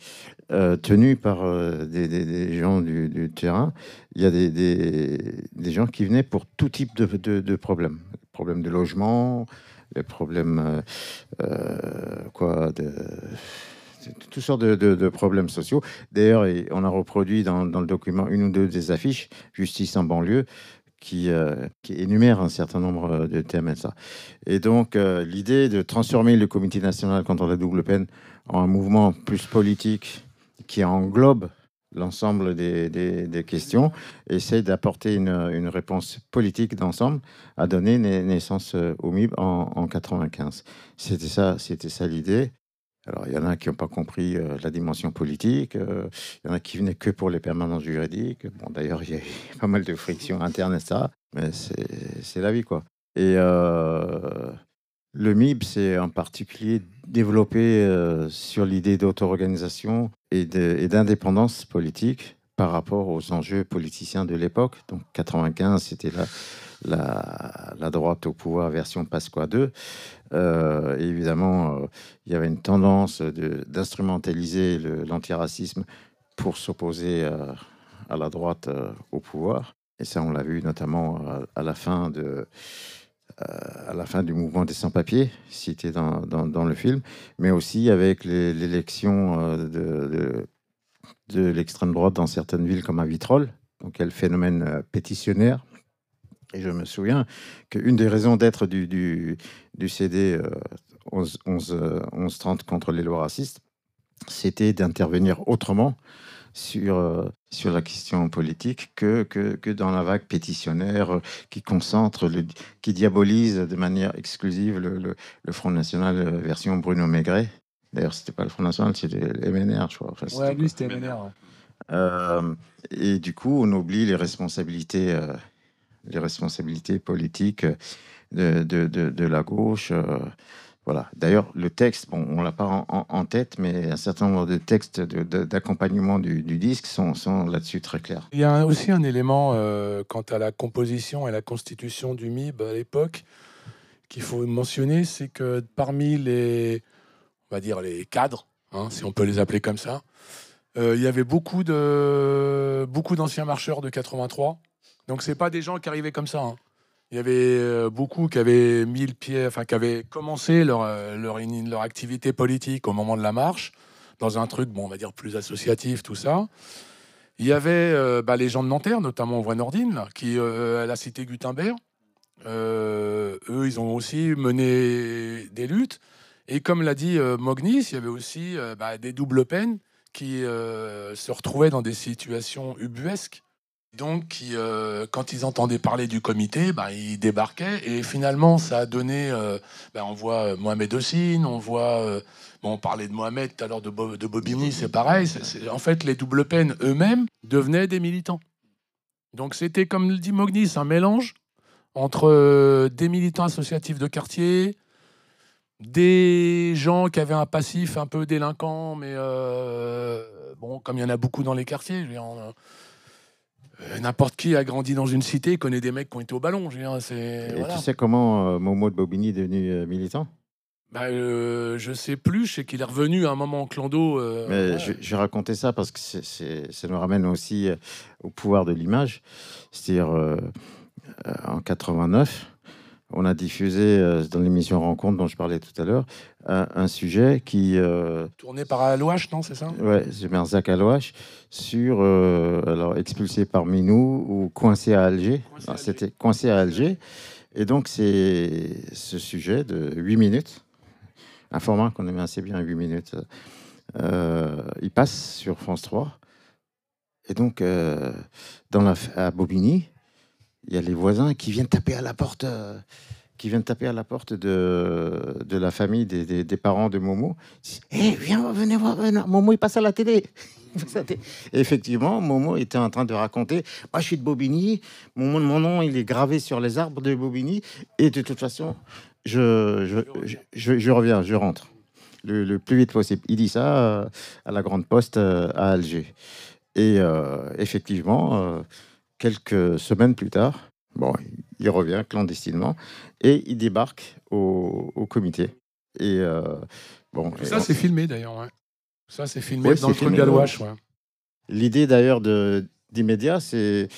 euh, tenues par euh, des, des- des gens du, terrain, il y a des, des- des gens qui venaient pour tout type de, de- problèmes. Problèmes de logement, les problèmes quoi, de- toutes sortes de, problèmes sociaux. D'ailleurs, on a reproduit dans, le document une ou deux des affiches, Justice en banlieue, qui, euh, énumère un certain nombre euh, de thèmes et ça. Et donc, euh, l'idée de transformer le Comité national contre la double peine en un mouvement plus politique qui englobe l'ensemble des, questions, essaie d'apporter une, réponse politique d'ensemble, a donné na- naissance euh, au MIB en, en 95. C'était ça, c'était ça l'idée. Alors, il y en a qui n'ont pas compris euh, la dimension politique, euh, il y en a qui venaient que pour les permanences juridiques. Bon, d'ailleurs, il y a eu [LAUGHS] pas mal de frictions internes et ça, mais c'est c'est la vie, quoi. Et euh, le MIB s'est en particulier développé sur l'idée d'auto-organisation et d'indépendance politique par rapport aux enjeux politiciens de l'époque. Donc 95, c'était la, la, la droite au pouvoir version Pasqua 2. Euh, évidemment, euh, il y avait une tendance d'instrumentaliser l'antiracisme pour s'opposer euh, à la droite au pouvoir. Et ça, on l'a vu notamment à, la fin du mouvement des sans-papiers, cité dans, le film, mais aussi avec l'élection de, de, l'extrême droite dans certaines villes comme à Vitrolles, donc il le phénomène pétitionnaire. Et je me souviens qu'une des raisons d'être du, du, du CD euh, 11, 11, euh, 1130 contre les lois racistes, c'était d'intervenir autrement sur, euh, sur la question politique que, que, que dans la vague pétitionnaire euh, qui concentre, le, qui diabolise de manière exclusive le, le, le Front National euh, version Bruno Maigret. D'ailleurs, c'était pas le Front National, c'était MNR, je crois. Enfin,
Ouais, lui, c'était MNR.
Euh, et du coup, on oublie les responsabilités, euh, les responsabilités politiques de, de, de, la gauche. euh, voilà. D'ailleurs, le texte, bon, on l'a pas en, tête, mais un certain nombre de textes d'accompagnement du, du disque sont, sont là-dessus très clairs.
Il y a aussi un élément euh, quant à la composition et la constitution du MIB à l'époque qu'il faut mentionner, c'est que parmi les, on va dire les cadres, hein, si on peut les appeler comme ça, euh, il y avait beaucoup de beaucoup d'anciens marcheurs de 83. Donc c'est pas des gens qui arrivaient comme ça. hein. Il y avait euh, beaucoup qui avaient mis le pied, enfin qui avaient commencé leur, euh, leur, activité politique au moment de la marche, dans un truc, bon, on va dire plus associatif, tout ça. Il y avait euh, bah, les gens de Nanterre, notamment Voix Nordine, qui, à la cité Gutenberg, eux, ils ont aussi mené des luttes. Et comme l'a dit Mognis, il y avait aussi bah, des doubles peines qui se retrouvaient dans des situations ubuesques. Donc, euh, quand ils entendaient parler du comité, bah, ils débarquaient. Et finalement, ça a donné. euh, bah, on voit euh, Mohamed Ossine, on voit. on parlait de Mohamed tout à l'heure, de, Bo- de Bobigny, c'est pareil. En fait, les doubles peines eux-mêmes devenaient des militants. Donc, c'était, comme le dit Mognis, un mélange entre des militants associatifs de quartier, des gens qui avaient un passif un peu délinquant, mais bon, comme il y en a beaucoup dans les quartiers, je veux n'importe qui a grandi dans une cité connaît des mecs qui ont été au ballon. Je veux dire, c'est
Et
voilà.
tu sais comment euh, Momo de Bobigny est devenu euh, militant?
Bah, euh, je sais plus, je sais qu'il est revenu à un moment en clando. euh,
Mais
ouais.
je, je vais raconter ça parce que c'est- c'est- ça nous ramène aussi euh, au pouvoir de l'image. C'est-à-dire, euh, euh, en 89, on a diffusé euh, dans l'émission Rencontre dont je parlais tout à l'heure un, un sujet qui, euh,
Tourné par Alouache, non, c'est ça?
Ouais, c'est Merzak Alouache, sur euh, alors expulsé parmi nous ou coincé à Alger.
Coincé à
Ah,
Alger.
C'était coincé à Alger. Et donc, c'est ce sujet de 8 minutes, un format qu'on aimait assez bien, 8 minutes. Il passe sur France 3. Et donc, dans la, à Bobigny, il y a les voisins qui viennent taper à la porte euh, qui viennent taper à la porte de, de la famille des, des, parents de Momo. Eh, viens, venez voir, Momo, il passe à la télé. [LAUGHS] effectivement, Momo était en train de raconter Moi, je suis de Bobigny, mon, nom, il est gravé sur les arbres de Bobigny, et de toute façon, je, je, je, reviens, je rentre le, plus vite possible. Il dit ça euh, à la Grande Poste euh, à Alger. Et effectivement, quelques semaines plus tard, bon, il revient clandestinement et il débarque au, comité. Et bon,
ça, c'est filmé d'ailleurs. Ça, c'est filmé dans le truc.
L'idée d'ailleurs d'immédiat, c'est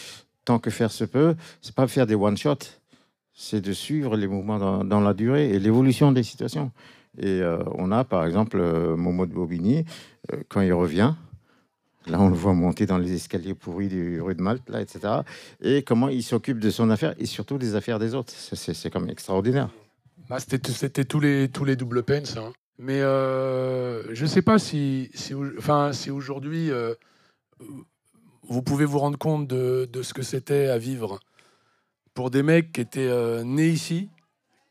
tant que faire se peut, c'est pas faire des one-shots, c'est de suivre les mouvements dans, la durée et l'évolution des situations. Et euh, on a par exemple euh, Momo de Bobigny, euh, quand il revient, là on le voit monter dans les escaliers pourris du rue de Malte, là, etc. Et comment il s'occupe de son affaire et surtout des affaires des autres. C'est comme extraordinaire.
Bah, C'était tous les, tous les doubles peines. Hein. Mais je ne sais pas si, enfin, si aujourd'hui vous pouvez vous rendre compte de, ce que c'était à vivre pour des mecs qui étaient euh, nés ici,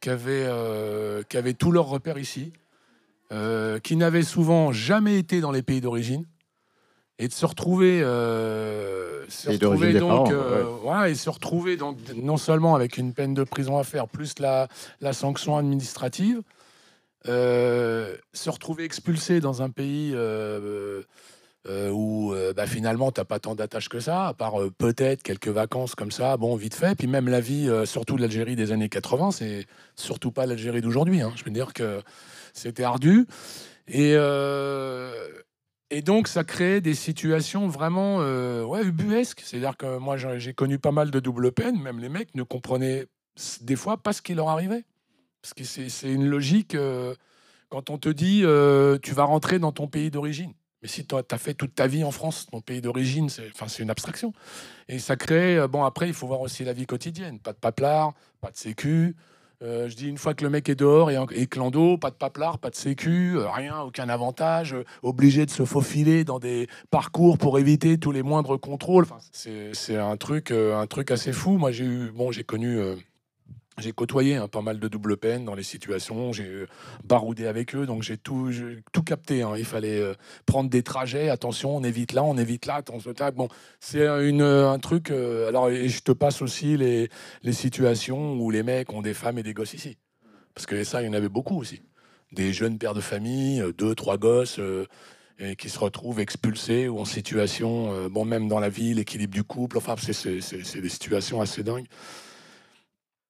qui avaient, euh, tous leurs repères ici, euh, qui n'avaient souvent jamais été dans les pays d'origine, et de se retrouver, se retrouver donc, et se retrouver donc non seulement avec une peine de prison à faire, plus la, la sanction administrative, se retrouver expulsé dans un pays euh, où euh, bah, finalement, tu n'as pas tant d'attaches que ça, à part euh, peut-être quelques vacances comme ça, bon, vite fait. Puis même la vie, surtout de l'Algérie des années 80, c'est surtout pas l'Algérie d'aujourd'hui. Hein. Je veux dire que c'était ardu. Et, et donc, ça crée des situations vraiment ouais, ubuesques. C'est-à-dire que moi, j'ai connu pas mal de double peine, même les mecs ne comprenaient des fois pas ce qui leur arrivait. Parce que c'est une logique quand on te dit tu vas rentrer dans ton pays d'origine. Mais si tu as fait toute ta vie en France, ton pays d'origine, c'est une abstraction. Et ça crée. Euh, bon, après, il faut voir aussi la vie quotidienne. Pas de paplard, pas de sécu. Euh, je dis une fois que le mec est dehors et, et clando, pas de paplard, pas de sécu, euh, rien, aucun avantage, obligé de se faufiler dans des parcours pour éviter tous les moindres contrôles. C'est un truc, un truc assez fou. Moi, j'ai eu, bon, j'ai connu j'ai côtoyé hein, pas mal de double peine dans les situations, j'ai euh, baroudé avec eux, donc j'ai tout, tout capté. Hein. Il fallait euh, prendre des trajets, attention, on évite là, on évite là, attention. Bon, c'est un truc. Euh, alors, je te passe aussi les, les situations où les mecs ont des femmes et des gosses ici. Parce que ça, il y en avait beaucoup aussi. Des jeunes pères de famille, deux, trois gosses. qui se retrouvent expulsés ou en situation, bon, même dans la vie, l'équilibre du couple, enfin, c'est des situations assez dingues.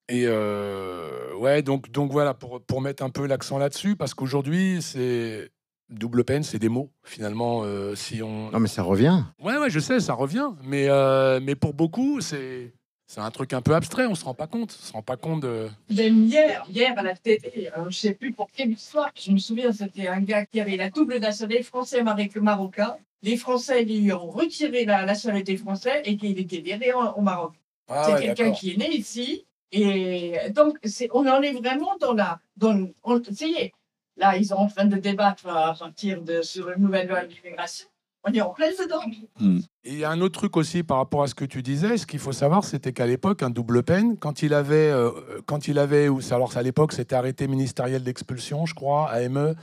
Et euh, ouais, donc, donc voilà, pour, pour mettre un peu l'accent là-dessus, parce qu'aujourd'hui, c'est double peine, c'est des mots, finalement. Euh, si on...
Non, mais ça revient.
Ouais, ouais, je sais, ça revient. Mais, euh, mais pour beaucoup, c'est. C'est un truc un peu abstrait, on se rend pas compte. On se rend pas compte de.
hier, hier à la télé, je sais plus pour quelle histoire, je me souviens, c'était un gars qui avait la double nationalité français marocain. Les Français lui ont retiré la nationalité française et qu'il était viré au Maroc. Ah c'est quelqu'un qui est né ici, et donc, on en est vraiment dans la. Dans, on, ça y est, là, ils sont en train de débattre à partir de, sur une nouvelle loi d'immigration. On est en plein dedans.
Hmm. il y a un autre truc aussi par rapport à ce que tu disais. Ce qu'il faut savoir, c'était qu'à l'époque, un double peine, quand il avait, euh, quand il avait, alors à l'époque, c'était arrêté ministériel d'expulsion, je crois, AME,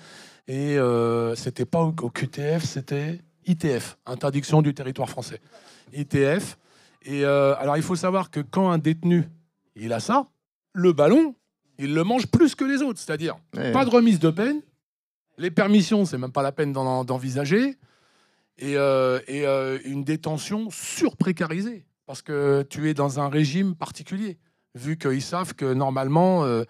et euh, c'était pas au, au QTF, c'était ITF, interdiction du territoire français. ITF. Et euh, alors, il faut savoir que quand un détenu il a ça. Le ballon, il le mange plus que les autres. C'est-à-dire, pas de remise de peine. Les permissions, c'est même pas la peine d'envisager. Et, euh, euh, une détention surprécarisée. Parce que tu es dans un régime particulier. Vu qu'ils savent que normalement. Euh,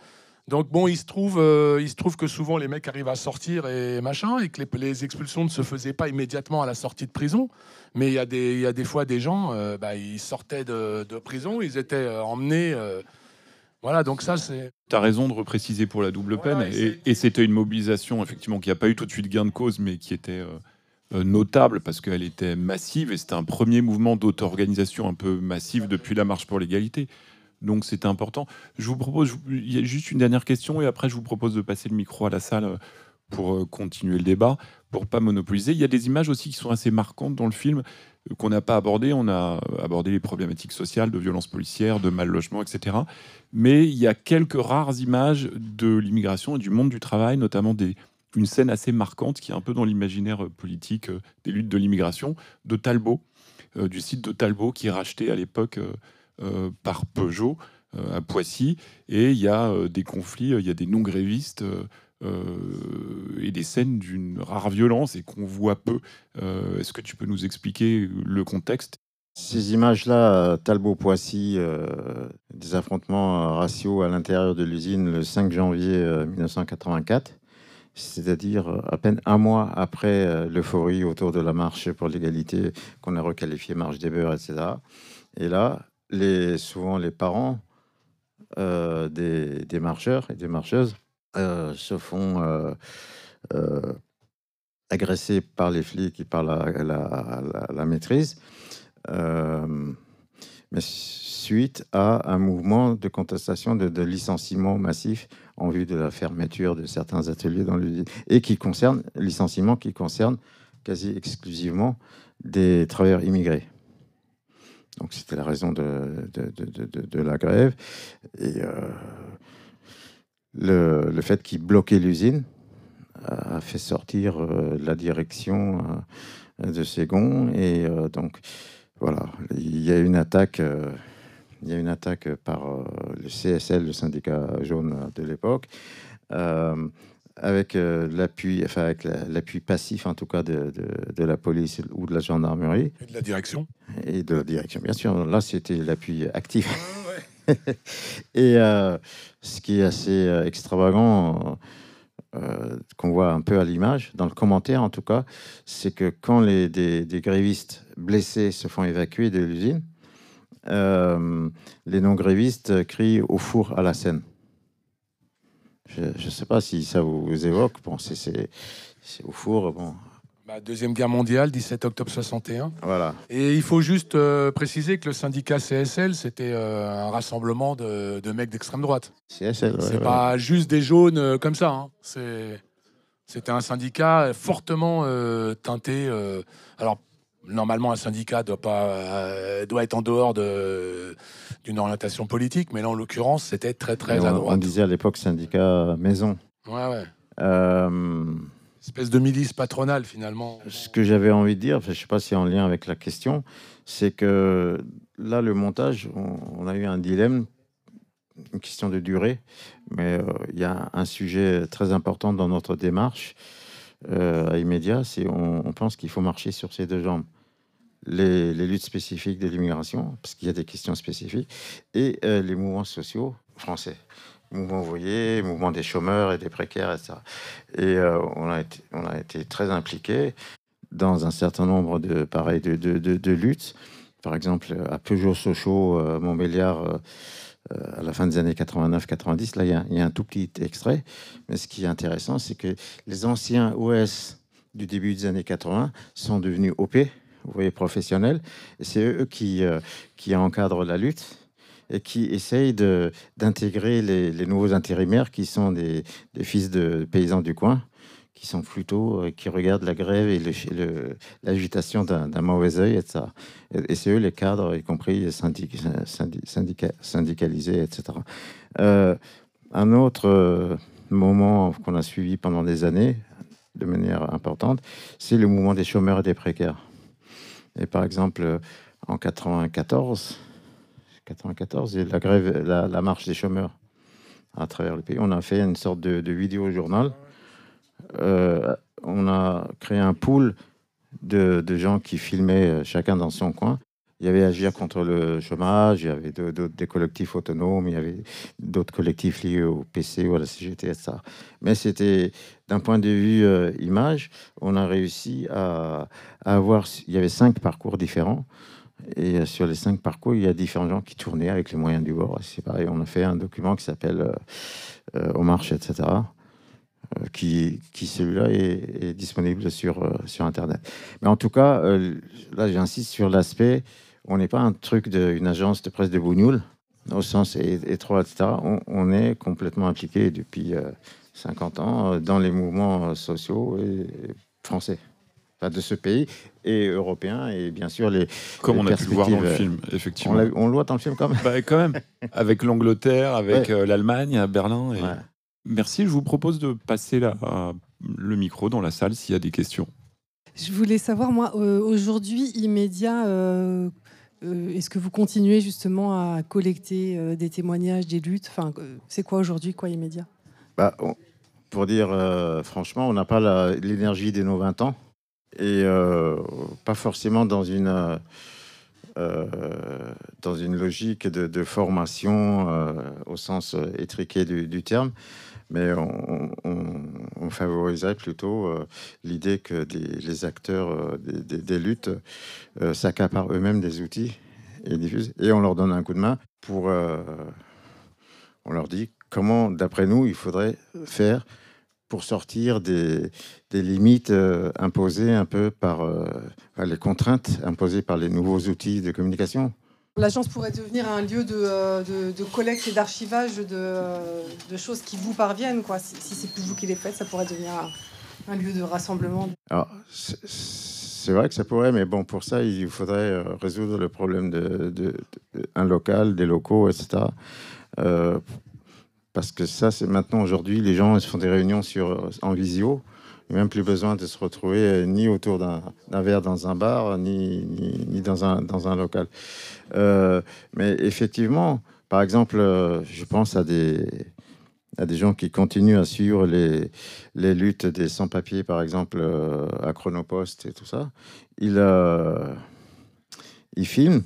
donc bon, il se, trouve, il se trouve que souvent les mecs arrivent à sortir et machin, et que les, expulsions ne se faisaient pas immédiatement à la sortie de prison. Mais il y, a des, y a des fois des gens, euh, bah, ils sortaient de, prison, ils étaient euh, emmenés. Euh, voilà, donc ça, c'est.
Tu as raison de repréciser pour la double peine. Et, c'était une mobilisation, effectivement, qui n'a pas eu tout de suite gain de cause, mais qui était notable parce qu'elle était massive et c'était un premier mouvement d'auto-organisation un peu massif depuis la marche pour l'égalité. Donc c'était important. Je vous propose, il y a juste une dernière question et après je vous propose de passer le micro à la salle pour euh, continuer le débat, pour pas monopoliser. Il y a des images aussi qui sont assez marquantes dans le film euh, qu'on n'a pas abordé. On a abordé les problématiques sociales, de violence policière, de mal logement, etc. Mais il y a quelques rares images de l'immigration et du monde du travail, notamment une scène assez marquante qui est un peu dans l'imaginaire politique des luttes de l'immigration, de Talbot, du site de Talbot qui est racheté à l'époque par Peugeot à Poissy. Et il y a des conflits, il y a des non-grévistes euh, et des scènes d'une rare violence et qu'on voit peu. Euh, est-ce que tu peux nous expliquer le contexte?
Ces images-là, Talbot-Poissy, euh, des affrontements raciaux à l'intérieur de l'usine le 5 janvier 1984, c'est-à-dire à peine un mois après l'euphorie autour de la marche pour l'égalité qu'on a requalifiée marche des beurs, etc. Et là, les, souvent les parents des, des, marcheurs et des marcheuses euh, se font euh, euh, agresser par les flics et par la, maîtrise, mais suite à un mouvement de contestation de, licenciement massif en vue de la fermeture de certains ateliers dans l'usine et qui concerne licenciement qui concerne quasi exclusivement des travailleurs immigrés. Donc c'était la raison de, la grève. Et le, fait qu'il bloquait l'usine a fait sortir euh, la direction euh, de Ségon et euh, donc voilà, il y a une attaque. il y a une attaque par le CSL, le syndicat jaune de l'époque, avec l'appui, enfin avec l'appui passif en tout cas de, la police ou de la gendarmerie.
Et de la direction.
Et de la direction, bien sûr. Là, c'était l'appui actif. [LAUGHS] et euh, ce qui est assez euh, extravagant, euh, qu'on voit un peu à l'image, dans le commentaire en tout cas, c'est que quand les, des, grévistes blessés se font évacuer de l'usine, les non-grévistes crient au four à la scène. Je ne sais pas si ça vous évoque. Bon, c'est au four. Bon,
bah, Deuxième Guerre mondiale, 17 octobre 61.
Voilà.
Et il faut juste euh, préciser que le syndicat CSL, c'était euh, un rassemblement de, mecs d'extrême droite.
CSL,
C'est pas juste des jaunes euh, comme ça. Hein. C'était un syndicat fortement teinté. alors, normalement, un syndicat doit, pas, doit être en dehors d'une orientation politique, mais là, en l'occurrence, c'était très, très à droite.
On disait à l'époque syndicat maison.
Ouais, ouais espèce de milice patronale finalement.
Ce que j'avais envie de dire, je ne sais pas si en lien avec la question, c'est que là, le montage, on, a eu un dilemme, une question de durée, mais euh, il y a un sujet très important dans notre démarche euh, à Immédiat, c'est on, pense qu'il faut marcher sur ses deux jambes. Les, luttes spécifiques de l'immigration, parce qu'il y a des questions spécifiques, et euh, les mouvements sociaux français mouvement ouvrier, mouvement des chômeurs et des précaires, etc. Et euh, on, a été, très impliqués dans un certain nombre de, pareil, de, luttes. Par exemple, à Peugeot-Sochaux, euh, Montbéliard, à la fin des années 89-90, là, il y, a un tout petit extrait. Mais ce qui est intéressant, c'est que les anciens OS du début des années 80 sont devenus OP, vous voyez, professionnels. C'est eux qui, qui encadrent la lutte et qui essaye d'intégrer les, nouveaux intérimaires qui sont des, fils de paysans du coin, qui sont plutôt, euh, qui regardent la grève et l'agitation d'un mauvais œil, etc. Et, c'est eux les cadres, y compris syndic, syndicalisés, etc. Euh, un autre euh, moment qu'on a suivi pendant des années, de manière importante, c'est le mouvement des chômeurs et des précaires. Et par exemple, en 94, 94, et la grève, la, marche des chômeurs à travers le pays. On a fait une sorte de, vidéo journal. Euh, on a créé un pool de, gens qui filmaient euh, chacun dans son coin. Il y avait Agir contre le chômage, il y avait des collectifs autonomes, il y avait d'autres collectifs liés au PC ou à la CGT, etc. Mais c'était, d'un point de vue euh, image, on a réussi à, avoir, il y avait cinq parcours différents. Et euh, sur les cinq parcours, il y a différents gens qui tournaient avec les moyens du bord. C'est pareil, on a fait un document qui s'appelle euh, euh Au marche, etc. Euh, qui, qui celui-là est, disponible sur, sur Internet. Mais en tout cas, là, j'insiste sur l'aspect on n'est pas un truc d'une agence de presse de Bougnoul, au sens étroit, etc. On, est complètement impliqué depuis 50 ans euh, dans les mouvements euh, sociaux et français de ce pays et européens et bien sûr les
Comme
les
on a pu le voir dans le film,
on,
effectivement.
l'a- on le voit dans le film quand même.
Bah, quand même, avec l'Angleterre, avec
Ouais.
euh, l'Allemagne, à Berlin. et-
Ouais.
Merci, je vous propose de passer la- le micro dans la salle s'il y a des questions.
Je voulais savoir, moi, euh, aujourd'hui, immédiat, euh, euh, est-ce que vous continuez justement à collecter euh, des témoignages, des luttes? Enfin, euh, c'est quoi aujourd'hui, quoi, immédiat
Bah, on- pour dire euh, franchement, on n'a pas l'énergie de nos 20 ans. Et euh, pas forcément dans une, euh, dans une logique de, de formation euh, au sens étriqué du, du terme, mais on, on- favoriserait plutôt euh, l'idée que les acteurs euh, des, luttes euh, s'accaparent eux-mêmes des outils et diffusent, et on leur donne un coup de main pour. on leur dit comment, d'après nous, il faudrait faire pour sortir des, limites imposées un peu par les contraintes imposées par les nouveaux outils de communication.
L'agence pourrait devenir un lieu de, euh, de- collecte et d'archivage de, euh, de choses qui vous parviennent, quoi. Si, si c'est plus vous qui les faites, ça pourrait devenir un, lieu de rassemblement.
Alors, c'est- vrai que ça pourrait, mais bon, pour ça, il faudrait euh, résoudre le problème de, de- de- un local, des locaux, etc. Parce que ça, c'est maintenant, aujourd'hui, les gens se font des réunions sur, en visio. Même plus besoin de se retrouver euh, ni autour d'un verre dans un bar, ni, ni, dans, un, dans un local. Euh, mais effectivement, par exemple, euh, je pense à des, à des gens qui continuent à suivre les, les luttes des sans-papiers, par exemple, à Chronopost et tout ça. Ils, ils filment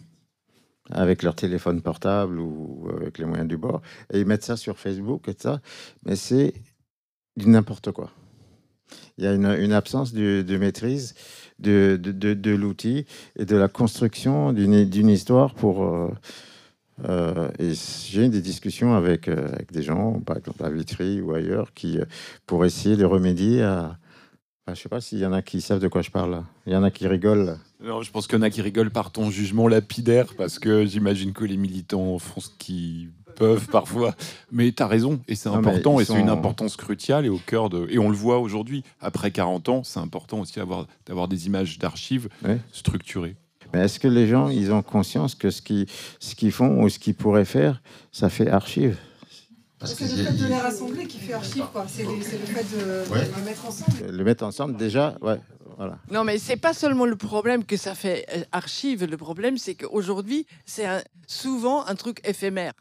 avec leur téléphone portable ou avec les moyens du bord et ils mettent ça sur Facebook et ça. Mais c'est du n'importe quoi. Il y a une, absence de, maîtrise de, l'outil et de la construction d'une histoire pour. euh, euh, et j'ai des discussions avec, euh, avec des gens, par exemple à Vitry ou ailleurs, qui, pour essayer de remédier à. je sais pas s'il y en a qui savent de quoi je parle. Il y en a qui rigolent.
Non, je pense qu'il y en a qui rigolent par ton jugement lapidaire, parce que j'imagine que les militants font ce qu'ils peuvent [LAUGHS] parfois. Mais tu as raison, et c'est important, et c'est une importance cruciale, et au cœur de... Et on le voit aujourd'hui, après 40 ans, c'est important aussi d'avoir d'avoir des images d'archives
Ouais.
structurées.
Mais est-ce que les gens, ils ont conscience que ce qu'ils ce qu'ils font ou ce qu'ils pourraient faire, ça fait archive? Parce
C'est le fait de les rassembler qui fait archive, quoi. C'est le, c'est le fait de,
Ouais.
de les mettre ensemble.
Le mettre ensemble, déjà, ouais, voilà.
Non, mais c'est pas seulement le problème que ça fait euh, archive. Le problème, c'est qu'aujourd'hui, c'est un- souvent un truc éphémère.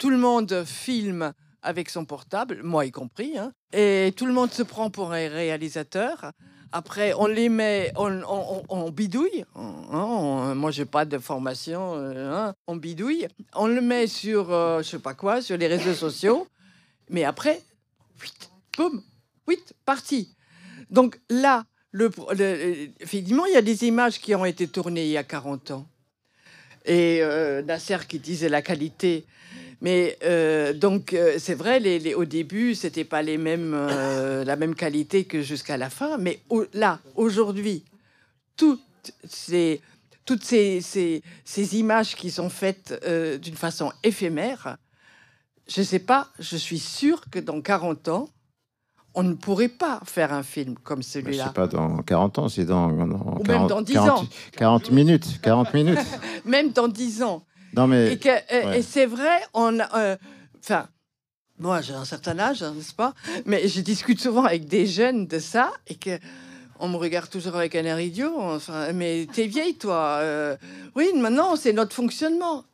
Tout le monde filme avec son portable, moi y compris, hein, et tout le monde se prend pour un réalisateur. Après, on les met, on, on- bidouille. hein, on- moi, j'ai pas de formation, euh, hein, on bidouille. On le met sur, euh, je sais pas quoi, sur les réseaux sociaux. Mais après, huit, boum, huit, parti. Donc là, le, il y a des images qui ont été tournées il y a 40 ans. Et euh, Nasser qui disait la qualité. Mais euh, donc, euh, c'est vrai, les, les- au début, c'était pas les mêmes, euh, [LAUGHS] la même qualité que jusqu'à la fin. Mais au- là, aujourd'hui, toutes ces, toutes ces, ces, ces images qui sont faites euh, d'une façon éphémère, je sais pas, je suis sûre que dans 40 ans, on ne pourrait pas faire un film comme celui-là.
C'est pas dans 40 ans, c'est dans, dans
Ou
40,
même dans 10
40
ans.
40 minutes. 40 minutes. [LAUGHS]
Même dans 10 ans.
Non, mais
Et, que-
ouais.
et c'est vrai, on a, euh, enfin, moi j'ai un certain âge, hein, n'est-ce pas? Mais je discute souvent avec des jeunes de ça et que on me regarde toujours avec un air idiot. Enfin, mais t'es vieille toi. euh, oui, maintenant c'est notre fonctionnement.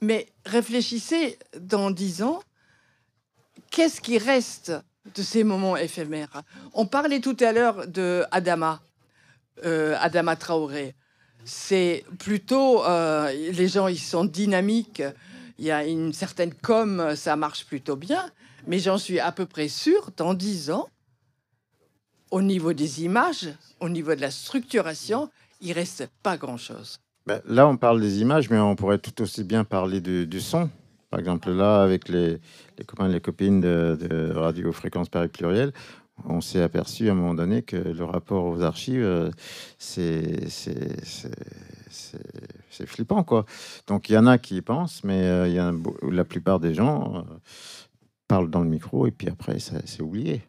Mais réfléchissez dans 10 ans, qu'est-ce qui reste de ces moments éphémères? On parlait tout à l'heure de Adama, euh, Adama Traoré c'est plutôt euh, les gens ils sont dynamiques. Il y a une certaine com ça marche plutôt bien. Mais j'en suis à peu près sûre dans 10 ans au niveau des images au niveau de la structuration il reste pas grand chose
ben, là, on parle des images, mais on pourrait tout aussi bien parler du, son. Par exemple, là, avec les, les copains les copines de, de Radio Fréquence Paris on s'est aperçu à un moment donné que le rapport aux archives, euh, c'est c'est- flippant, quoi. Donc, il y en a qui y pensent, mais euh, y a la plupart des gens, euh, parle dans le micro et puis après, c'est oublié.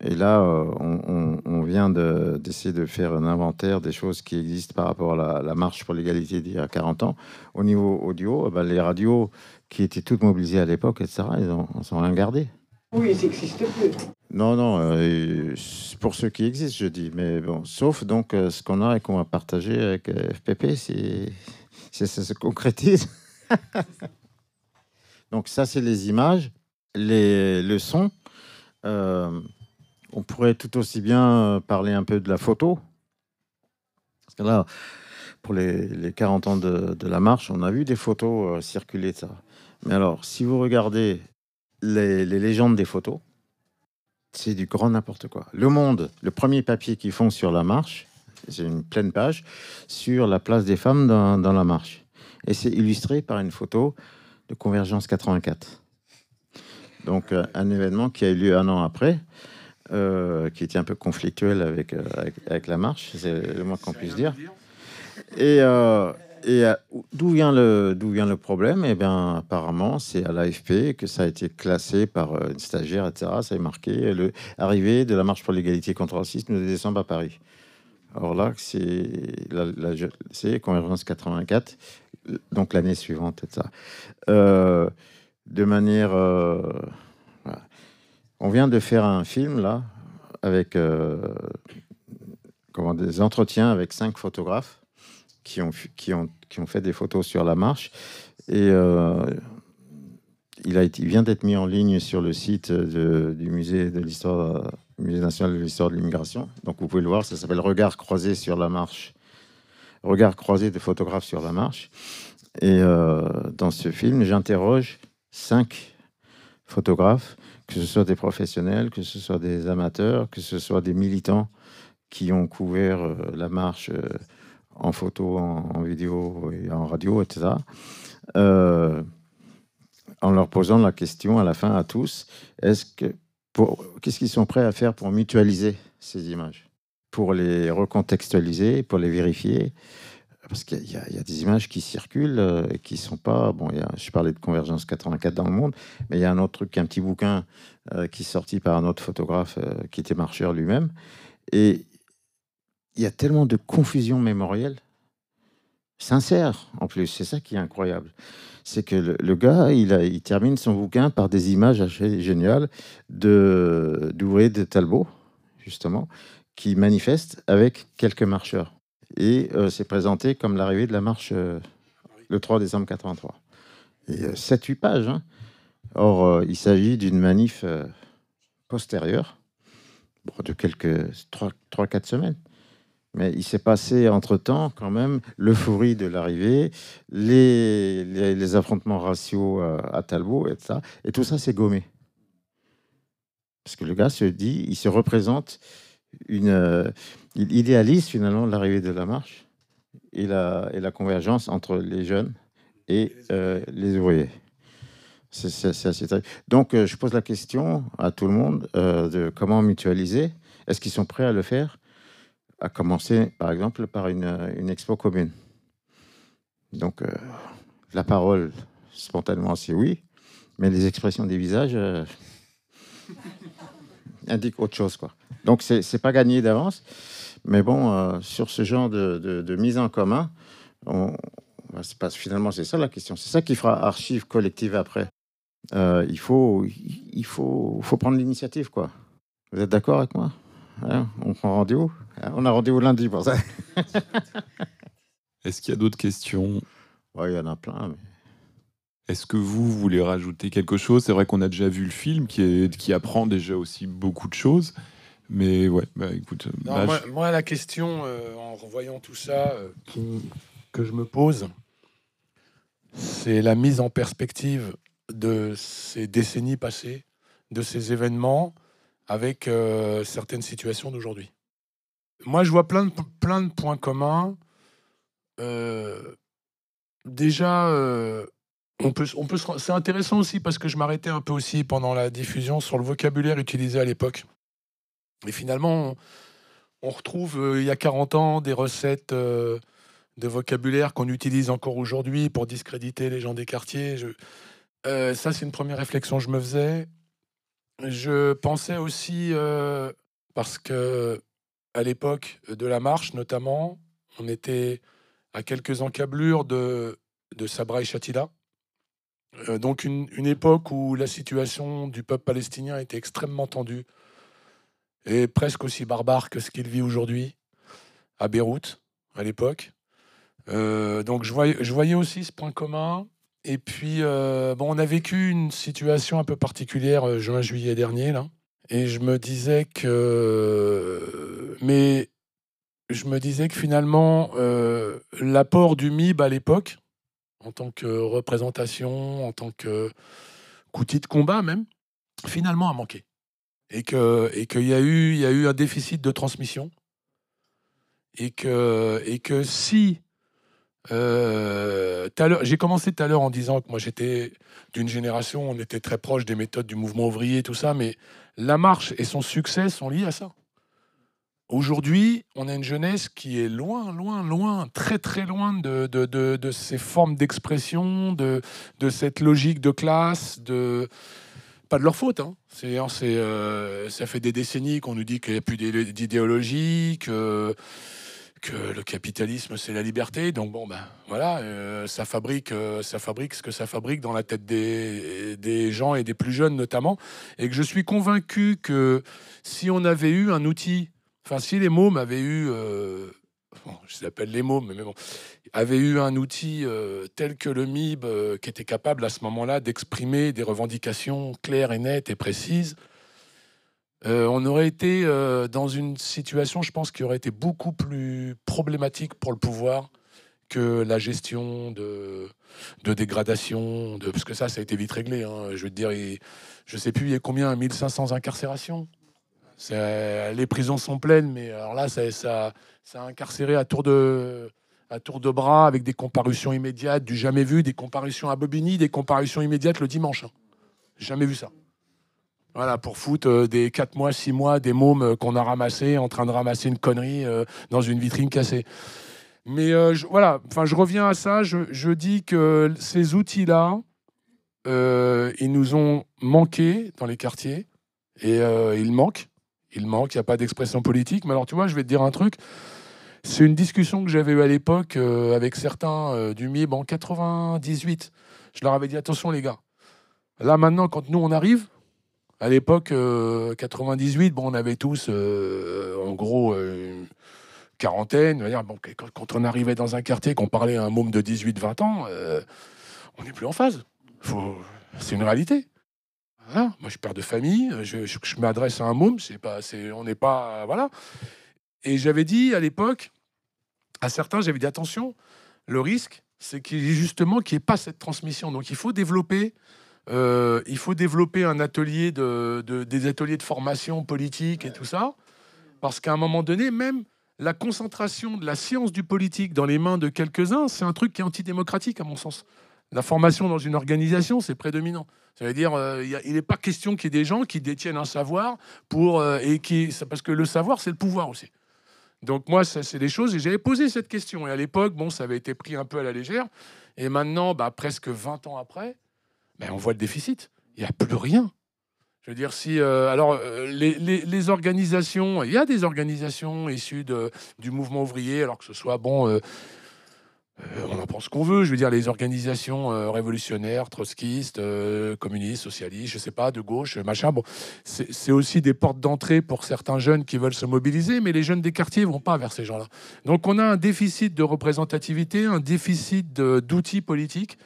Et là, on, vient de- d'essayer de, faire un inventaire des choses qui existent par rapport à la, marche pour l'égalité d'il y a 40 ans. Au niveau audio, eh ben, les radios qui étaient toutes mobilisées à l'époque, etc., ils ont, ils ont rien gardé.
Oui, ça n'existe plus.
Non, non, euh, pour ceux qui existent, je dis. Mais bon, sauf donc euh, ce qu'on a et qu'on va partager avec euh, FPP, si, si ça se concrétise. [LAUGHS] donc ça, c'est les images, les, le son. Euh, on pourrait tout aussi bien parler un peu de la photo. Parce que là, pour les, les 40 ans de, de la marche, on a vu des photos circuler de ça. Mais alors, si vous regardez les, les légendes des photos, c'est du grand n'importe quoi. Le Monde, le premier papier qu'ils font sur la marche, c'est une pleine page, sur la place des femmes dans, la marche. Et c'est illustré par une photo de Convergence 84. Donc euh, un événement qui a eu lieu un an après, euh, qui était un peu conflictuel avec, euh, avec, avec la marche, c'est le moins qu'on puisse dire. Et, et euh, d'où vient le problème? Eh bien, apparemment, c'est à l'AFP que ça a été classé par euh, une stagiaire, etc. Ça est marqué le arrivée de la marche pour l'égalité contre le racisme 2 décembre à Paris. Or là, c'est la, la- Convergence 84, donc l'année suivante, etc. Euh, de manière, euh, on vient de faire un film là avec euh, comment des entretiens avec cinq photographes qui ont, fait des photos sur la marche. Et euh, il, vient d'être mis en ligne sur le site du musée national de l'histoire de l'immigration. Donc vous pouvez le voir, ça s'appelle Regard croisé sur la marche. Regard croisé de photographes sur la marche. Et euh, dans ce film, j'interroge cinq photographes, que ce soit des professionnels, que ce soit des amateurs, que ce soit des militants qui ont couvert euh, la marche en photo, en, vidéo et en radio, etc. Euh, en leur posant la question à la fin à tous, qu'est-ce qu'ils sont prêts à faire pour mutualiser ces images, pour les recontextualiser, pour les vérifier? Parce qu'il y, a- des images qui circulent euh, et qui sont pas. Bon, il y a- je parlais de Convergence 84 dans le monde, mais il y a un autre truc, un petit bouquin euh, qui est sorti par un autre photographe qui était marcheur lui-même. Et il y a tellement de confusion mémorielle, sincère en plus, c'est ça qui est incroyable. C'est que le, gars, il, termine son bouquin par des images assez géniales de d'ouvriers de Talbot, justement, qui manifestent avec quelques marcheurs. Et euh, c'est présenté comme l'arrivée de la marche euh, le 3 décembre 83. Et 7-8 pages. hein. Or, euh, il s'agit d'une manif euh, postérieure, de quelques 3-4 semaines. Mais il s'est passé entre-temps quand même l'euphorie de l'arrivée, les, les, affrontements raciaux euh, à Talbot, et ça. Et tout ça, c'est gommé. Parce que le gars se dit, il se représente une... euh, il idéalise finalement l'arrivée de la marche et la, et la convergence entre les jeunes et euh, les ouvriers. C'est assez terrible. Donc, je pose la question à tout le monde de comment mutualiser. Est-ce qu'ils sont prêts à le faire? À commencer, par exemple, par une, euh, une expo commune. Donc, euh, la parole, spontanément, c'est oui, mais les expressions des visages euh, [LAUGHS] indiquent autre chose. Quoi. Donc, c'est pas gagné d'avance. Mais bon, sur ce genre de, de- mise en commun, on, bah, pas, finalement, c'est ça la question. C'est ça qui fera archive collective après. Il faut, il faut, faut prendre l'initiative, quoi. Vous êtes d'accord avec moi? Hein On prend rendez-vous Hein On a rendez-vous lundi pour ça. [LAUGHS]
Est-ce qu'il y a d'autres questions?
Ouais, il y en a plein. mais-
Est-ce que vous voulez rajouter quelque chose? C'est vrai qu'on a déjà vu le film qui, est, qui apprend déjà aussi beaucoup de choses. Mais ouais, bah écoute,
Non,
bah,
moi,
je-
moi, la question, euh, en revoyant tout ça, euh, qui- que je me pose, c'est la mise en perspective de ces décennies passées, de ces événements, avec euh, certaines situations d'aujourd'hui. Moi, je vois plein de, points communs. Euh, déjà, euh, c'est intéressant aussi parce que je m'arrêtais un peu aussi pendant la diffusion sur le vocabulaire utilisé à l'époque. Et finalement, on, retrouve il y a 40 ans des recettes de vocabulaire qu'on utilise encore aujourd'hui pour discréditer les gens des quartiers. Ça, c'est une première réflexion que je me faisais. Je pensais aussi, euh, parce que à l'époque de la marche, notamment, on était à quelques encablures de, de Sabra et Shatila. Euh, donc une, une époque où la situation du peuple palestinien était extrêmement tendue et presque aussi barbare que ce qu'il vit aujourd'hui à Beyrouth, à l'époque. Euh, donc je voyais, je voyais aussi ce point commun. Et puis, euh, bon, on a vécu une situation un peu particulière euh, juin-juillet dernier, là. Et je me disais que... Mais je me disais que finalement, euh, l'apport du MIB à l'époque, en tant que représentation, en tant que qu'outil de combat même, finalement a manqué. Et que et qu'il y a eu y a eu un déficit de transmission. Et que et que si euh, j'ai commencé tout à l'heure en disant que moi j'étais d'une génération, on était très proche des méthodes du mouvement ouvrier, tout ça, mais la marche et son succès sont liés à ça. Aujourd'hui, on a une jeunesse qui est loin, loin, loin, très, très loin de, ces formes d'expression, de, cette logique de classe, de pas de leur faute. Hein. C'est, euh, ça fait des décennies qu'on nous dit qu'il n'y a plus d'idé- d'idéologie, que, que le capitalisme c'est la liberté. Donc bon, ben voilà, euh, ça fabrique, euh, ça fabrique ce que ça fabrique dans la tête des, des gens et des plus jeunes notamment. Et que je suis convaincu que si on avait eu un outil Enfin, si les mômes avaient eu, euh, je les appelle les mômes, mais bon, avaient eu un outil tel que le MIB, qui était capable à ce moment-là d'exprimer des revendications claires et nettes et précises, euh, on aurait été euh, dans une situation, je pense, qui aurait été beaucoup plus problématique pour le pouvoir que la gestion de, dégradation, de, parce que ça, ça a été vite réglé. hein. Je veux dire, je sais plus, y a combien 1500 incarcérations? Les prisons sont pleines, mais là, ça, a incarcéré à tour, de, à tour de bras avec des comparutions immédiates, du jamais vu, des comparutions à Bobigny, des comparutions immédiates le dimanche. hein. Jamais vu ça. Voilà, pour foutre euh, des 4 mois, 6 mois, des mômes euh, qu'on a ramassés en train de ramasser une connerie euh, dans une vitrine cassée. Mais voilà, enfin, je reviens à ça. Je, dis que ces outils-là, ils nous ont manqué dans les quartiers et ils manquent. Il manque, il n'y a pas d'expression politique. Mais alors, tu vois, je vais te dire un truc. C'est une discussion que j'avais eue à l'époque avec certains du MIB en 98. Je leur avais dit attention, les gars. Là, maintenant, quand nous, on arrive, à l'époque, euh, 98, bon, on avait tous, euh, en gros, euh, une quarantaine. bon, quand, on arrivait dans un quartier, qu'on parlait à un môme de 18-20 ans, euh, on n'est plus en phase. Faut... C'est une réalité. Moi, je suis père de famille, je, m'adresse à un môme, c'est pas, on n'est pas, voilà. Et j'avais dit à l'époque, à certains, j'avais dit attention, le risque, c'est qu'il justement qu'il n'y ait pas cette transmission. Donc, il faut développer, euh, il faut développer un atelier de, de- des ateliers de formation politique et tout ça, parce qu'à un moment donné, même la concentration de la science du politique dans les mains de quelques-uns, c'est un truc qui est antidémocratique à mon sens. La formation dans une organisation, c'est prédominant. Ça veut dire, euh, il n'est pas question qu'il y ait des gens qui détiennent un savoir pour euh, et qui, parce que le savoir, c'est le pouvoir aussi. Donc moi, c'est des choses et j'avais posé cette question. Et à l'époque, bon, ça avait été pris un peu à la légère. Et maintenant, bah, presque 20 ans après, ben, on voit le déficit. Il n'y a plus rien. Je veux dire, si. euh, alors, euh, les, les- organisations, il y a des organisations issues de- du mouvement ouvrier, alors que ce soit, bon, euh, on en pense qu'on veut. Je veux dire, les organisations révolutionnaires, trotskistes, communistes, socialistes, je sais pas, de gauche, machin. Bon, c'est aussi des portes d'entrée pour certains jeunes qui veulent se mobiliser, mais les jeunes des quartiers vont pas vers ces gens-là. Donc, on a un déficit de représentativité, un déficit d'outils politiques.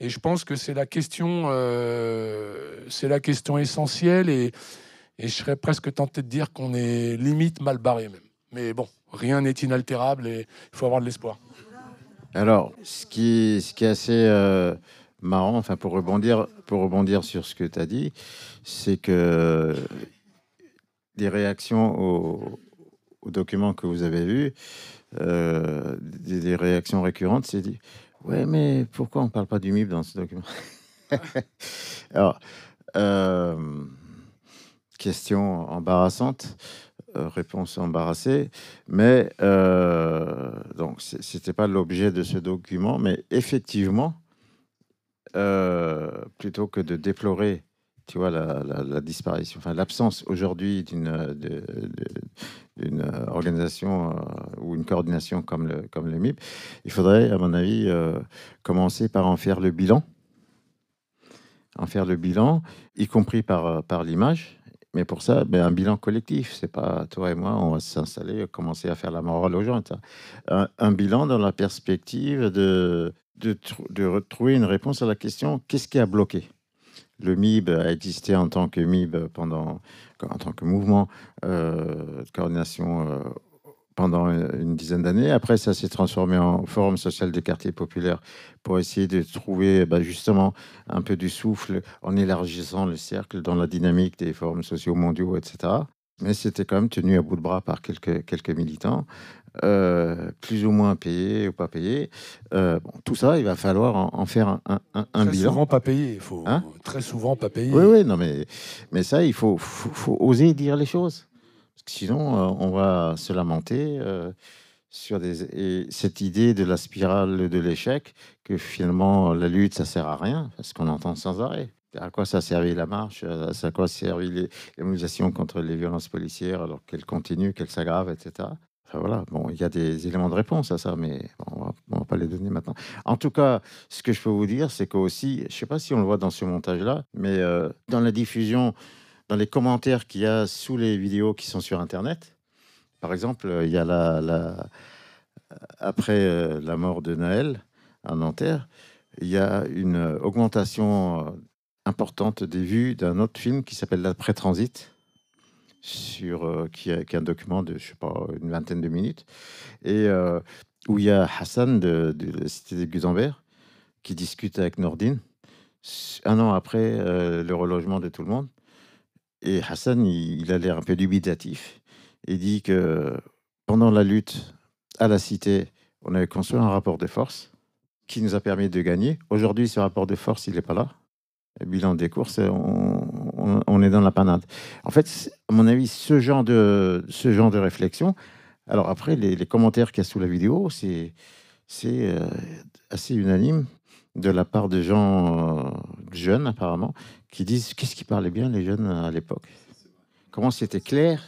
Et je pense que c'est la question, euh, c'est la question essentielle. Et, je serais presque tenté de dire qu'on est limite mal barré même. Mais bon, rien n'est inaltérable et il faut avoir de l'espoir.
Alors, ce qui, ce qui est assez euh, marrant, enfin pour rebondir, pour rebondir sur ce que tu as dit, c'est que des réactions au, au document que vous avez vu, euh, des réactions récurrentes, c'est dit ouais, mais pourquoi on parle pas du MIB dans ce document? [LAUGHS] Alors, euh, question embarrassante, euh, réponse embarrassée, mais euh, donc pas l'objet de ce document, mais effectivement, euh, plutôt que de déplorer, tu vois, la, disparition, enfin l'absence aujourd'hui d'une euh, euh, organisation euh, ou une coordination comme le, comme le MIP, il faudrait, à mon avis, commencer par en faire le bilan. En faire le bilan, y compris par, par l'image. Mais pour ça, ben, un bilan collectif. C'est pas toi et moi, on va s'installer, commencer à faire la morale aux gens. Un, bilan dans la perspective de, de, de retrouver une réponse à la question qu'est-ce qui a bloqué? Le MIB a existé en tant que MIB pendant, en tant que mouvement euh, de coordination euh, pendant une dizaine d'années. Après, ça s'est transformé en forum social des quartiers populaires pour essayer de trouver bah, justement un peu du souffle en élargissant le cercle dans la dynamique des forums sociaux mondiaux, etc. Mais c'était quand même tenu à bout de bras par quelques militants, euh, plus ou moins payés ou pas payés. Euh, bon, tout ça, il va falloir en, en faire un, un-
très
bilan.
souvent pas payé. Il faut
Hein
très souvent pas payé.
Oui, oui, non, mais, mais ça, il faut, faut, faut oser dire les choses. Parce que sinon, euh, on va se lamenter euh, sur des, et cette idée de la spirale de l'échec, que finalement, la lutte, ça sert à rien, parce qu'on entend sans arrêt. À quoi ça a servi la marche? À quoi les mobilisations contre les violences policières, alors qu'elles continuent, qu'elles s'aggravent, etc. Enfin, voilà, bon, il y a des éléments de réponse à ça, mais on on va pas les donner maintenant. En tout cas, ce que je peux vous dire, c'est qu'aussi, je ne sais pas si on le voit dans ce montage-là, mais euh, dans la diffusion, dans les commentaires qu'il y a sous les vidéos qui sont sur Internet, par exemple, il y a la, après euh, la mort de Naël à Nanterre, il y a une augmentation euh, importante des vues d'un autre film qui s'appelle L'après-transit, sur, euh, qui, est, un document de, je sais pas, une vingtaine de minutes, et euh, où il y a Hassan de, de la cité des Gutenberg qui discute avec Nordine un an après euh, le relogement de tout le monde. Et Hassan, il, il a l'air un peu dubitatif. Il dit que pendant la lutte à la cité, on avait construit un rapport de force qui nous a permis de gagner. Aujourd'hui, ce rapport de force, il n'est pas là. Le bilan des courses, on, on- est dans la panade. En fait, à mon avis, ce genre de, ce genre de réflexion. Alors après, les, commentaires qu'il y a sous la vidéo, c'est euh, assez unanime de la part de gens euh, jeunes, apparemment, qui disent qu'est-ce qui parlait bien les jeunes à l'époque. Comment c'était clair?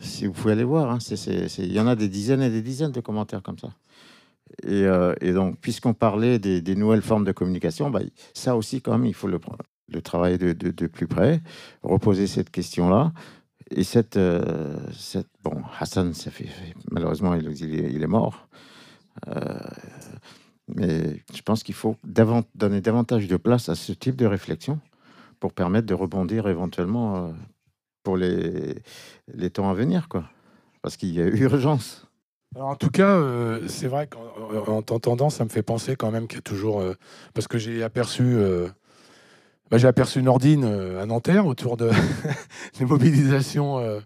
Si vous pouvez aller voir, hein, il y en a des dizaines et des dizaines de commentaires comme ça. Et, euh, donc, puisqu'on parlait des, nouvelles formes de communication, bah, ça aussi, quand même, il faut le, le travailler de, de- plus près, reposer cette question-là. Et cette, euh, cette- bon, Hassan, ça fait, malheureusement, il, il est, mort. Euh, mais je pense qu'il faut donner davantage de place à ce type de réflexion pour permettre de rebondir éventuellement euh, pour les, les temps à venir, quoi. Parce qu'il y a urgence.
Alors, en tout cas, c'est vrai qu'en en t'entendant, ça me fait penser quand même qu'il y a toujours. parce que j'ai aperçu. Bah, j'ai aperçu Nordine euh, à Nanterre autour de [LAUGHS] des mobilisations euh,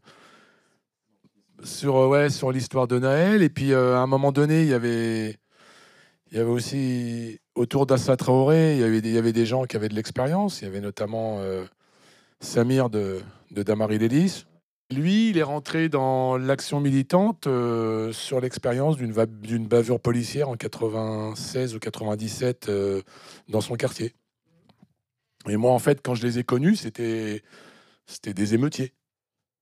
sur, euh, ouais, sur l'histoire de Naël. Et puis, à un moment donné, il y avait, il y avait aussi. Autour d'Assa Traoré, il y, avait il y avait des gens qui avaient de l'expérience. Il y avait notamment Samir de, de Lélis. Lui, il est rentré dans l'action militante sur l'expérience d'une bavure policière en 96 ou 97 euh, dans son quartier. Et moi, en fait, quand je les ai connus, c'était c'était des émeutiers,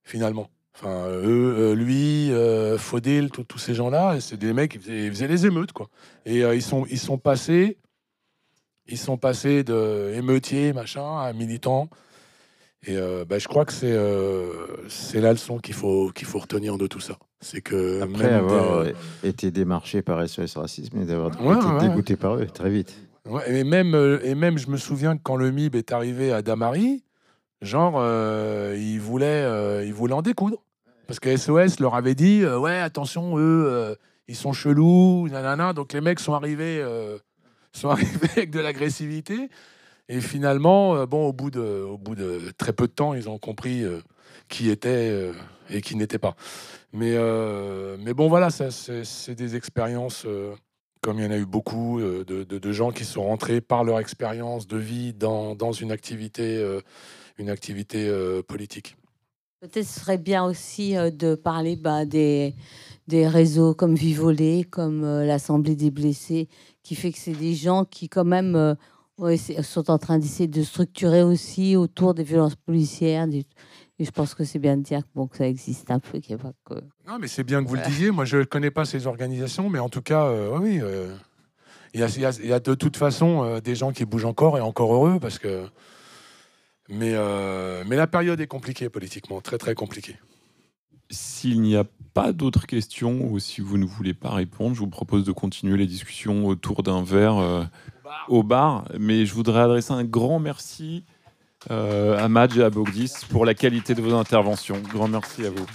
finalement. Enfin, eux, euh, lui, euh, Faudel, tous ces gens-là, c'est des mecs qui faisaient, ils faisaient les émeutes, quoi. Et euh, ils sont ils sont passés ils sont passés de émeutiers, machin, à militants. Et euh, bah, je crois que c'est euh, c'est la leçon qu'il faut, qu'il faut retenir de tout ça. C'est que
Après avoir été démarché par SOS Racisme et d'avoir
Ouais,
été
ouais, ouais.
dégoûté par eux très vite.
Et même, euh, et même, je me souviens que quand le MIB est arrivé à Damary, genre, euh, ils, voulaient, euh, ils voulaient en découdre. Parce que SOS leur avait dit, ouais, attention, eux, ils sont chelous, nanana. Donc les mecs sont arrivés, sont [LAUGHS] arrivés avec de l'agressivité. Et finalement, bon, au bout, de, au bout de très peu de temps, ils ont compris qui était et qui n'était pas. Mais, mais bon, voilà, c'est des expériences, comme il y en a eu beaucoup, euh, de, gens qui sont rentrés par leur expérience de vie dans, dans une activité, euh, une activité euh, politique.
Peut-être serait bien aussi de parler bah, des, des réseaux comme Vivolé, comme l'Assemblée des blessés, qui fait que c'est des gens qui quand même sont en train d'essayer de structurer aussi autour des violences policières. Et je pense que c'est bien de dire que, bon, que ça existe un peu, qu'il n'y a pas que...
Non, mais c'est bien que vous le disiez. Moi, je ne connais pas ces organisations, mais en tout cas, euh, oui, euh, il y, a, il y a- il y a de toute façon euh, des gens qui bougent encore et encore heureux parce que. Mais, euh, mais la période est compliquée politiquement, très très compliquée.
S'il n'y a pas d'autres questions ou si vous ne voulez pas répondre, je vous propose de continuer les discussions autour d'un verre euh, au bar. Mais je voudrais adresser un grand merci euh, à Madj et à Bogdis pour la qualité de vos interventions. Grand merci à vous.